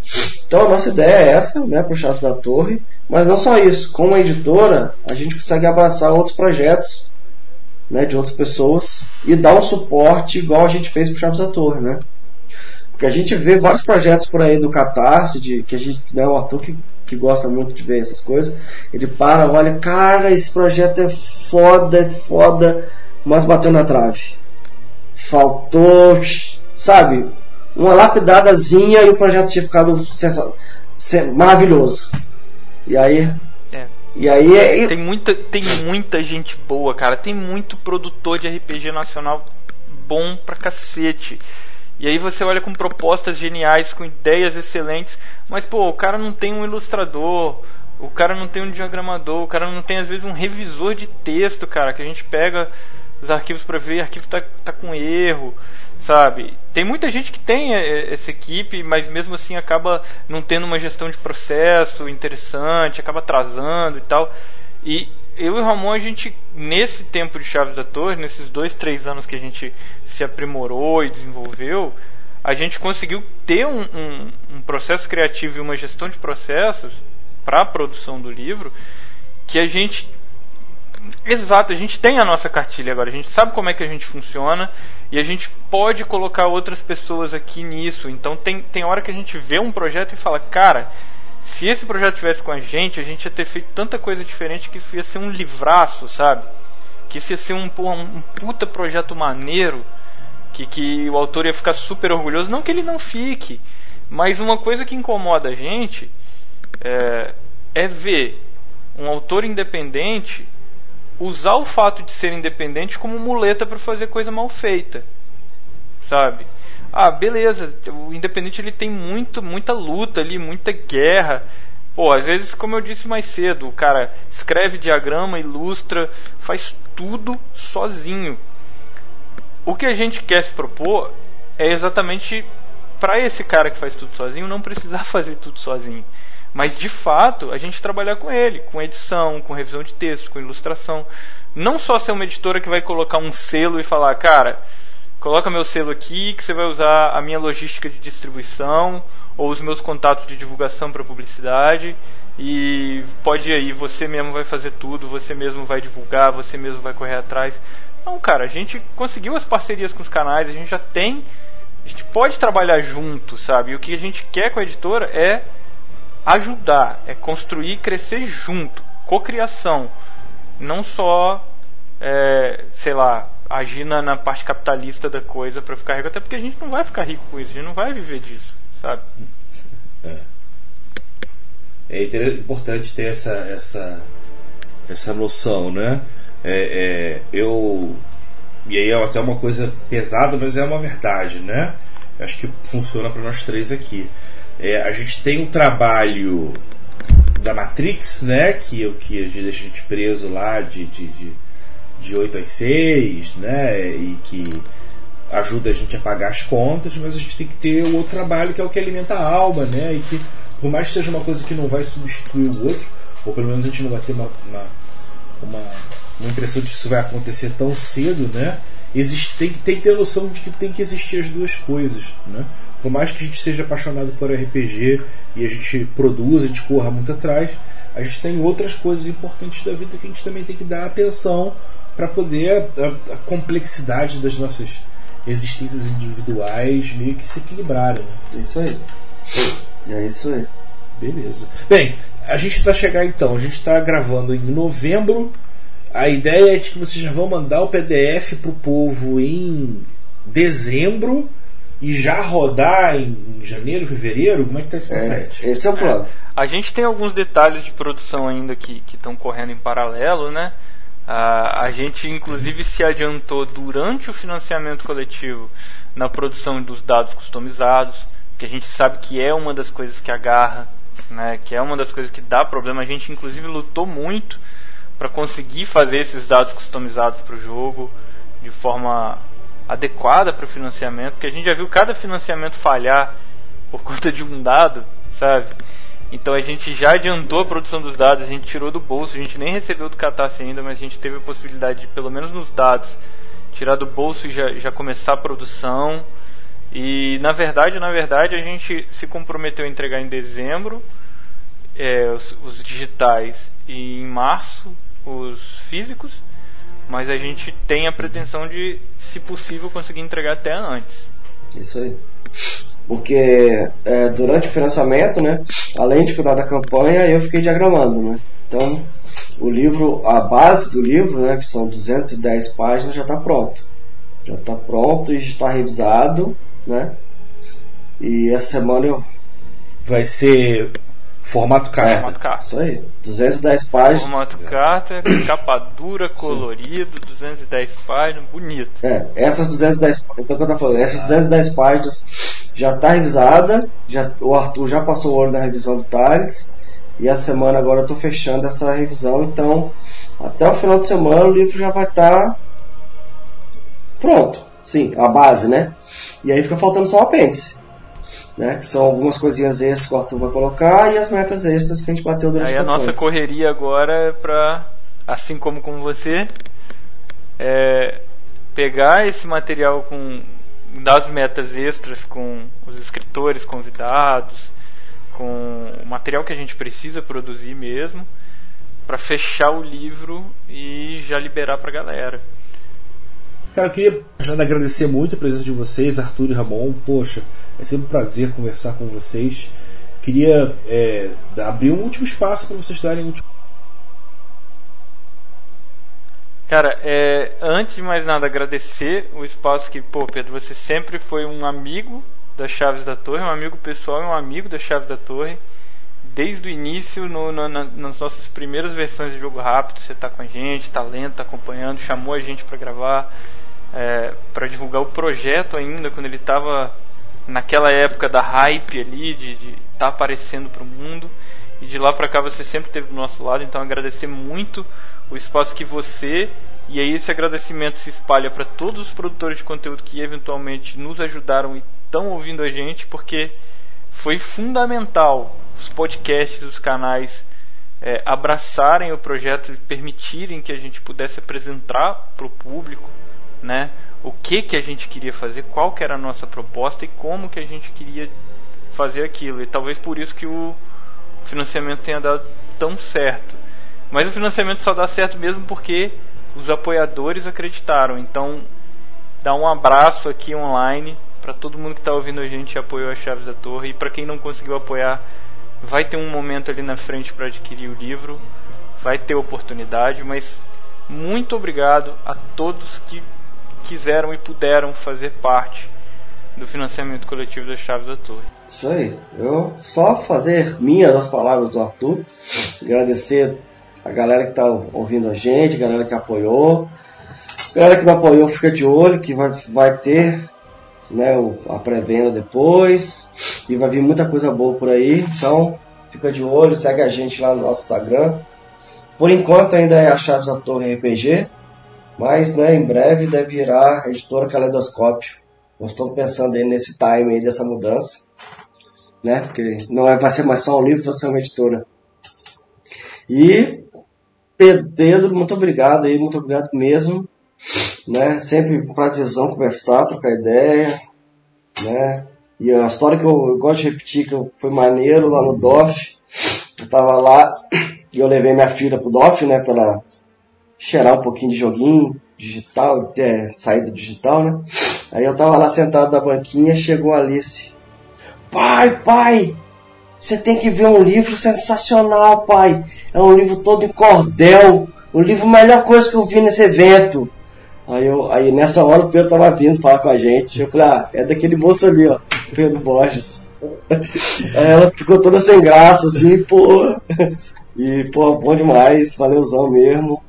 Então a nossa ideia é essa, né, pro Chaves da Torre, mas não só isso, como editora, a gente consegue abraçar outros projetos, né, de outras pessoas e dar um suporte igual a gente fez pro Chaves da Torre, né? Porque a gente vê vários projetos por aí do Catarse, de, que a gente, né, o Arthur que, que gosta muito de ver essas coisas, ele para, olha, cara, esse projeto é foda, é foda, mas bateu na trave. Faltou, sabe, uma lapidadazinha e o projeto tinha ficado sensa maravilhoso. E aí. É. E aí é... Tem muita, tem muita gente boa, cara. Tem muito produtor de RPG nacional bom pra cacete. E aí você olha com propostas geniais, com ideias excelentes, mas pô, o cara não tem um ilustrador, o cara não tem um diagramador, o cara não tem às vezes um revisor de texto, cara, que a gente pega os arquivos para ver, o arquivo tá, tá com erro, sabe? Tem muita gente que tem é, é, essa equipe, mas mesmo assim acaba não tendo uma gestão de processo interessante, acaba atrasando e tal. E eu e o Ramon, a gente, nesse tempo de Chaves da Torre, nesses dois, três anos que a gente se aprimorou e desenvolveu, a gente conseguiu ter um, um, um processo criativo e uma gestão de processos para a produção do livro que a gente exato a gente tem a nossa cartilha agora a gente sabe como é que a gente funciona e a gente pode colocar outras pessoas aqui nisso. Então tem tem hora que a gente vê um projeto e fala cara se esse projeto tivesse com a gente, a gente ia ter feito tanta coisa diferente que isso ia ser um livraço, sabe? Que isso ia ser um, um puta projeto maneiro, que, que o autor ia ficar super orgulhoso. Não que ele não fique, mas uma coisa que incomoda a gente é, é ver um autor independente usar o fato de ser independente como muleta para fazer coisa mal feita, sabe? Ah, beleza, o independente ele tem muito, muita luta ali, muita guerra. Pô, às vezes, como eu disse mais cedo, o cara escreve diagrama, ilustra, faz tudo sozinho. O que a gente quer se propor é exatamente para esse cara que faz tudo sozinho não precisar fazer tudo sozinho. Mas de fato, a gente trabalhar com ele, com edição, com revisão de texto, com ilustração. Não só ser uma editora que vai colocar um selo e falar, cara, coloca meu selo aqui que você vai usar a minha logística de distribuição ou os meus contatos de divulgação para publicidade e pode ir aí, você mesmo vai fazer tudo, você mesmo vai divulgar, você mesmo vai correr atrás. Não, cara, a gente conseguiu as parcerias com os canais, a gente já tem, a gente pode trabalhar junto, sabe? E o que a gente quer com a editora é ajudar, é construir crescer junto, cocriação, não só, é, sei lá, agir na, na, parte capitalista da coisa para ficar rico, até porque a gente não vai ficar rico com isso, a gente não vai viver disso, sabe? É, é importante ter essa, essa, essa noção, né? É, é, eu e aí é até uma coisa pesada, mas é uma verdade, né? Acho que funciona para nós três aqui. É, a gente tem um trabalho da Matrix, né? Que o que deixa a gente preso lá de, de, de, de 8 às 6, né? E que ajuda a gente a pagar as contas, mas a gente tem que ter o outro trabalho que é o que alimenta a alma, né? E que, por mais que seja uma coisa que não vai substituir o outro, ou pelo menos a gente não vai ter uma, uma, uma, uma impressão de que isso vai acontecer tão cedo, né? Existe, tem, tem que ter a noção de que tem que existir as duas coisas, né? por mais que a gente seja apaixonado por RPG e a gente produza, a gente corra muito atrás, a gente tem outras coisas importantes da vida que a gente também tem que dar atenção para poder a, a, complexidade das nossas existências individuais meio que se equilibrarem. Né? É isso aí. É isso aí. Beleza. Bem, a gente vai chegar então, a gente está gravando em novembro. A ideia é de que vocês já vão mandar o PDF para o povo em dezembro e já rodar em janeiro, fevereiro? Como é que tá isso é, Esse é o plano. É. A gente tem alguns detalhes de produção ainda que estão correndo em paralelo, né? Uh, a gente inclusive se adiantou durante o financiamento coletivo na produção dos dados customizados, que a gente sabe que é uma das coisas que agarra, né? Que é uma das coisas que dá problema. A gente inclusive lutou muito para conseguir fazer esses dados customizados para o jogo de forma adequada para o financiamento, porque a gente já viu cada financiamento falhar por conta de um dado, sabe? Então a gente já adiantou a produção dos dados, a gente tirou do bolso, a gente nem recebeu do Catarse ainda, mas a gente teve a possibilidade de, pelo menos nos dados, tirar do bolso e já, já começar a produção. E na verdade, na verdade, a gente se comprometeu a entregar em dezembro é, os, os digitais e em março os físicos, mas a gente tem a pretensão de se possível, conseguir entregar até antes. Isso aí. Porque é, durante o financiamento, né, além de cuidar da campanha, eu fiquei diagramando, né? Então, o livro, a base do livro, né, que são 210 páginas, já está pronto. Já está pronto e está revisado, né? E essa semana eu vai ser Formato carta. É, formato carta. Isso aí. 210 páginas. Formato carta, capa dura, colorido, Sim. 210 páginas, bonito. É, essas 210 então que eu tô falando, essas 210 páginas já está revisada, já, o Arthur já passou o ano da revisão do Thales, e a semana agora eu estou fechando essa revisão, então até o final de semana o livro já vai estar tá pronto. Sim, a base, né? E aí fica faltando só o apêndice né? Que são algumas coisinhas extras que o Arthur vai colocar e as metas extras que a gente bateu durante Aí a nossa correria agora é pra, assim como com você, é pegar esse material com das metas extras com os escritores convidados, com o material que a gente precisa produzir mesmo, para fechar o livro e já liberar para a galera. Cara, eu queria já agradecer muito a presença de vocês, Arthur e Ramon. Poxa, é sempre um prazer conversar com vocês. queria é, abrir um último espaço para vocês darem um último. Cara, é, antes de mais nada, agradecer o espaço que, pô, Pedro, você sempre foi um amigo das Chaves da Torre, um amigo pessoal e um amigo das Chaves da Torre. Desde o início, no, no, na, nas nossas primeiras versões de jogo rápido, você está com a gente, tá lendo, tá acompanhando, chamou a gente para gravar, é, para divulgar o projeto ainda, quando ele estava naquela época da hype ali, de estar tá aparecendo para o mundo. E de lá para cá você sempre esteve do nosso lado, então agradecer muito o espaço que você e aí esse agradecimento se espalha para todos os produtores de conteúdo que eventualmente nos ajudaram e estão ouvindo a gente, porque foi fundamental os podcasts, os canais é, abraçarem o projeto e permitirem que a gente pudesse apresentar para o público, né, o que que a gente queria fazer, qual que era a nossa proposta e como que a gente queria fazer aquilo. E talvez por isso que o financiamento tenha dado tão certo. Mas o financiamento só dá certo mesmo porque os apoiadores acreditaram. Então, dá um abraço aqui online para todo mundo que está ouvindo a gente e apoiou as Chaves da Torre. E para quem não conseguiu apoiar, vai ter um momento ali na frente para adquirir o livro. Vai ter oportunidade, mas muito obrigado a todos que quiseram e puderam fazer parte do financiamento coletivo das Chaves da Torre. Isso aí. Eu só fazer minhas as palavras do Arthur, agradecer a galera que está ouvindo a gente, a galera que apoiou. A galera que não apoiou, fica de olho que vai, vai ter né, a pré-venda depois. E vai vir muita coisa boa por aí. Então, fica de olho, segue a gente lá no nosso Instagram. Por enquanto ainda é a Chaves da Torre RPG. Mas né, em breve deve virar a editora Calendoscópio. Nós estamos pensando aí nesse time aí dessa mudança. Né? Porque não é, vai ser mais só um livro, vai ser uma editora. E Pedro, muito obrigado aí, muito obrigado mesmo. Né? Sempre um prazerzão conversar, trocar ideia. Né? E a história que eu, eu gosto de repetir, que foi maneiro lá no DOF. Eu tava lá e eu levei minha filha pro DOF, né? Pra ela cheirar um pouquinho de joguinho digital, é, saída digital, né? Aí eu tava lá sentado na banquinha, chegou a Alice. Pai, pai, você tem que ver um livro sensacional, pai. É um livro todo em cordel. O livro melhor coisa que eu vi nesse evento. Aí, eu, aí nessa hora o Pedro tava vindo falar com a gente. Eu falei, ah, é daquele moço ali, ó, Pedro Borges. Aí ela ficou toda sem graça, assim, pô. E, pô, bom demais, valeuzão mesmo.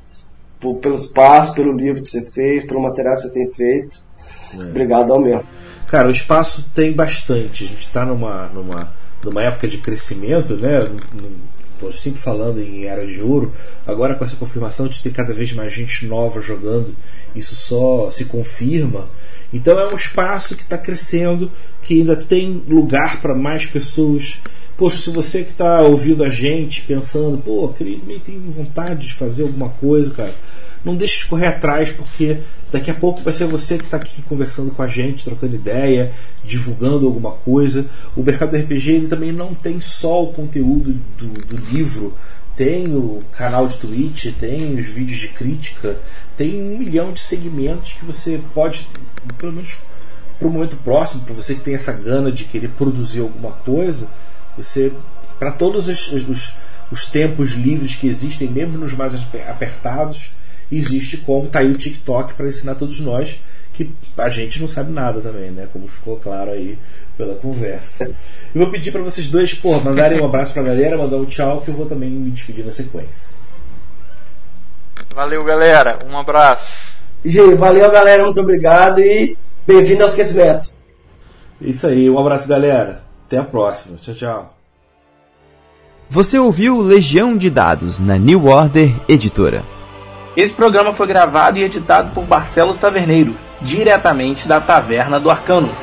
Por, pelo espaço, pelo livro que você fez, pelo material que você tem feito. É. Obrigado ao mesmo. Cara, o espaço tem bastante. A gente está numa, numa numa época de crescimento, né? Estou sempre falando em era de ouro. Agora com essa confirmação de ter cada vez mais gente nova jogando, isso só se confirma. Então é um espaço que está crescendo, que ainda tem lugar para mais pessoas. Poxa, se você que está ouvindo a gente pensando, pô, também tem vontade de fazer alguma coisa, cara não deixe de correr atrás, porque daqui a pouco vai ser você que está aqui conversando com a gente, trocando ideia, divulgando alguma coisa. O mercado do RPG ele também não tem só o conteúdo do, do livro, tem o canal de Twitch, tem os vídeos de crítica, tem um milhão de segmentos que você pode, pelo menos para o momento próximo, para você que tem essa gana de querer produzir alguma coisa, você para todos os, os, os tempos livres que existem, mesmo nos mais apertados, existe como tá aí o TikTok para ensinar todos nós que a gente não sabe nada também, né? Como ficou claro aí pela conversa. Eu vou pedir para vocês dois, pô, mandarem um abraço pra galera, mandar um tchau, que eu vou também me despedir na sequência. Valeu, galera. Um abraço. Gente, valeu, galera. Muito obrigado e bem-vindo ao esquecimento. Isso aí. Um abraço, galera. Até a próxima. Tchau, tchau. Você ouviu Legião de Dados na New Order Editora. Esse programa foi gravado e editado por Barcelos Taverneiro, diretamente da Taverna do Arcano.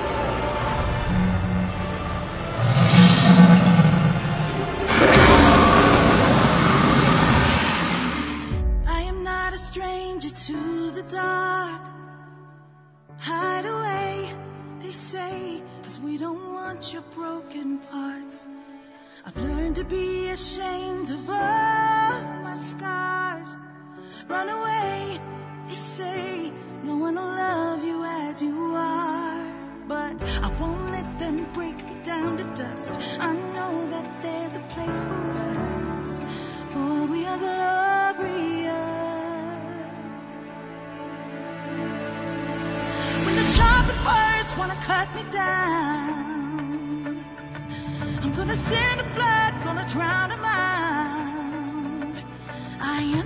I've learned to be ashamed of all my scars. Run away, they say. No one will love you as you are. But I won't let them break me down to dust. I know that there's a place for us, for we are glorious. When the sharpest words wanna cut me down, I'm gonna send a blood, gonna drown them out. I am.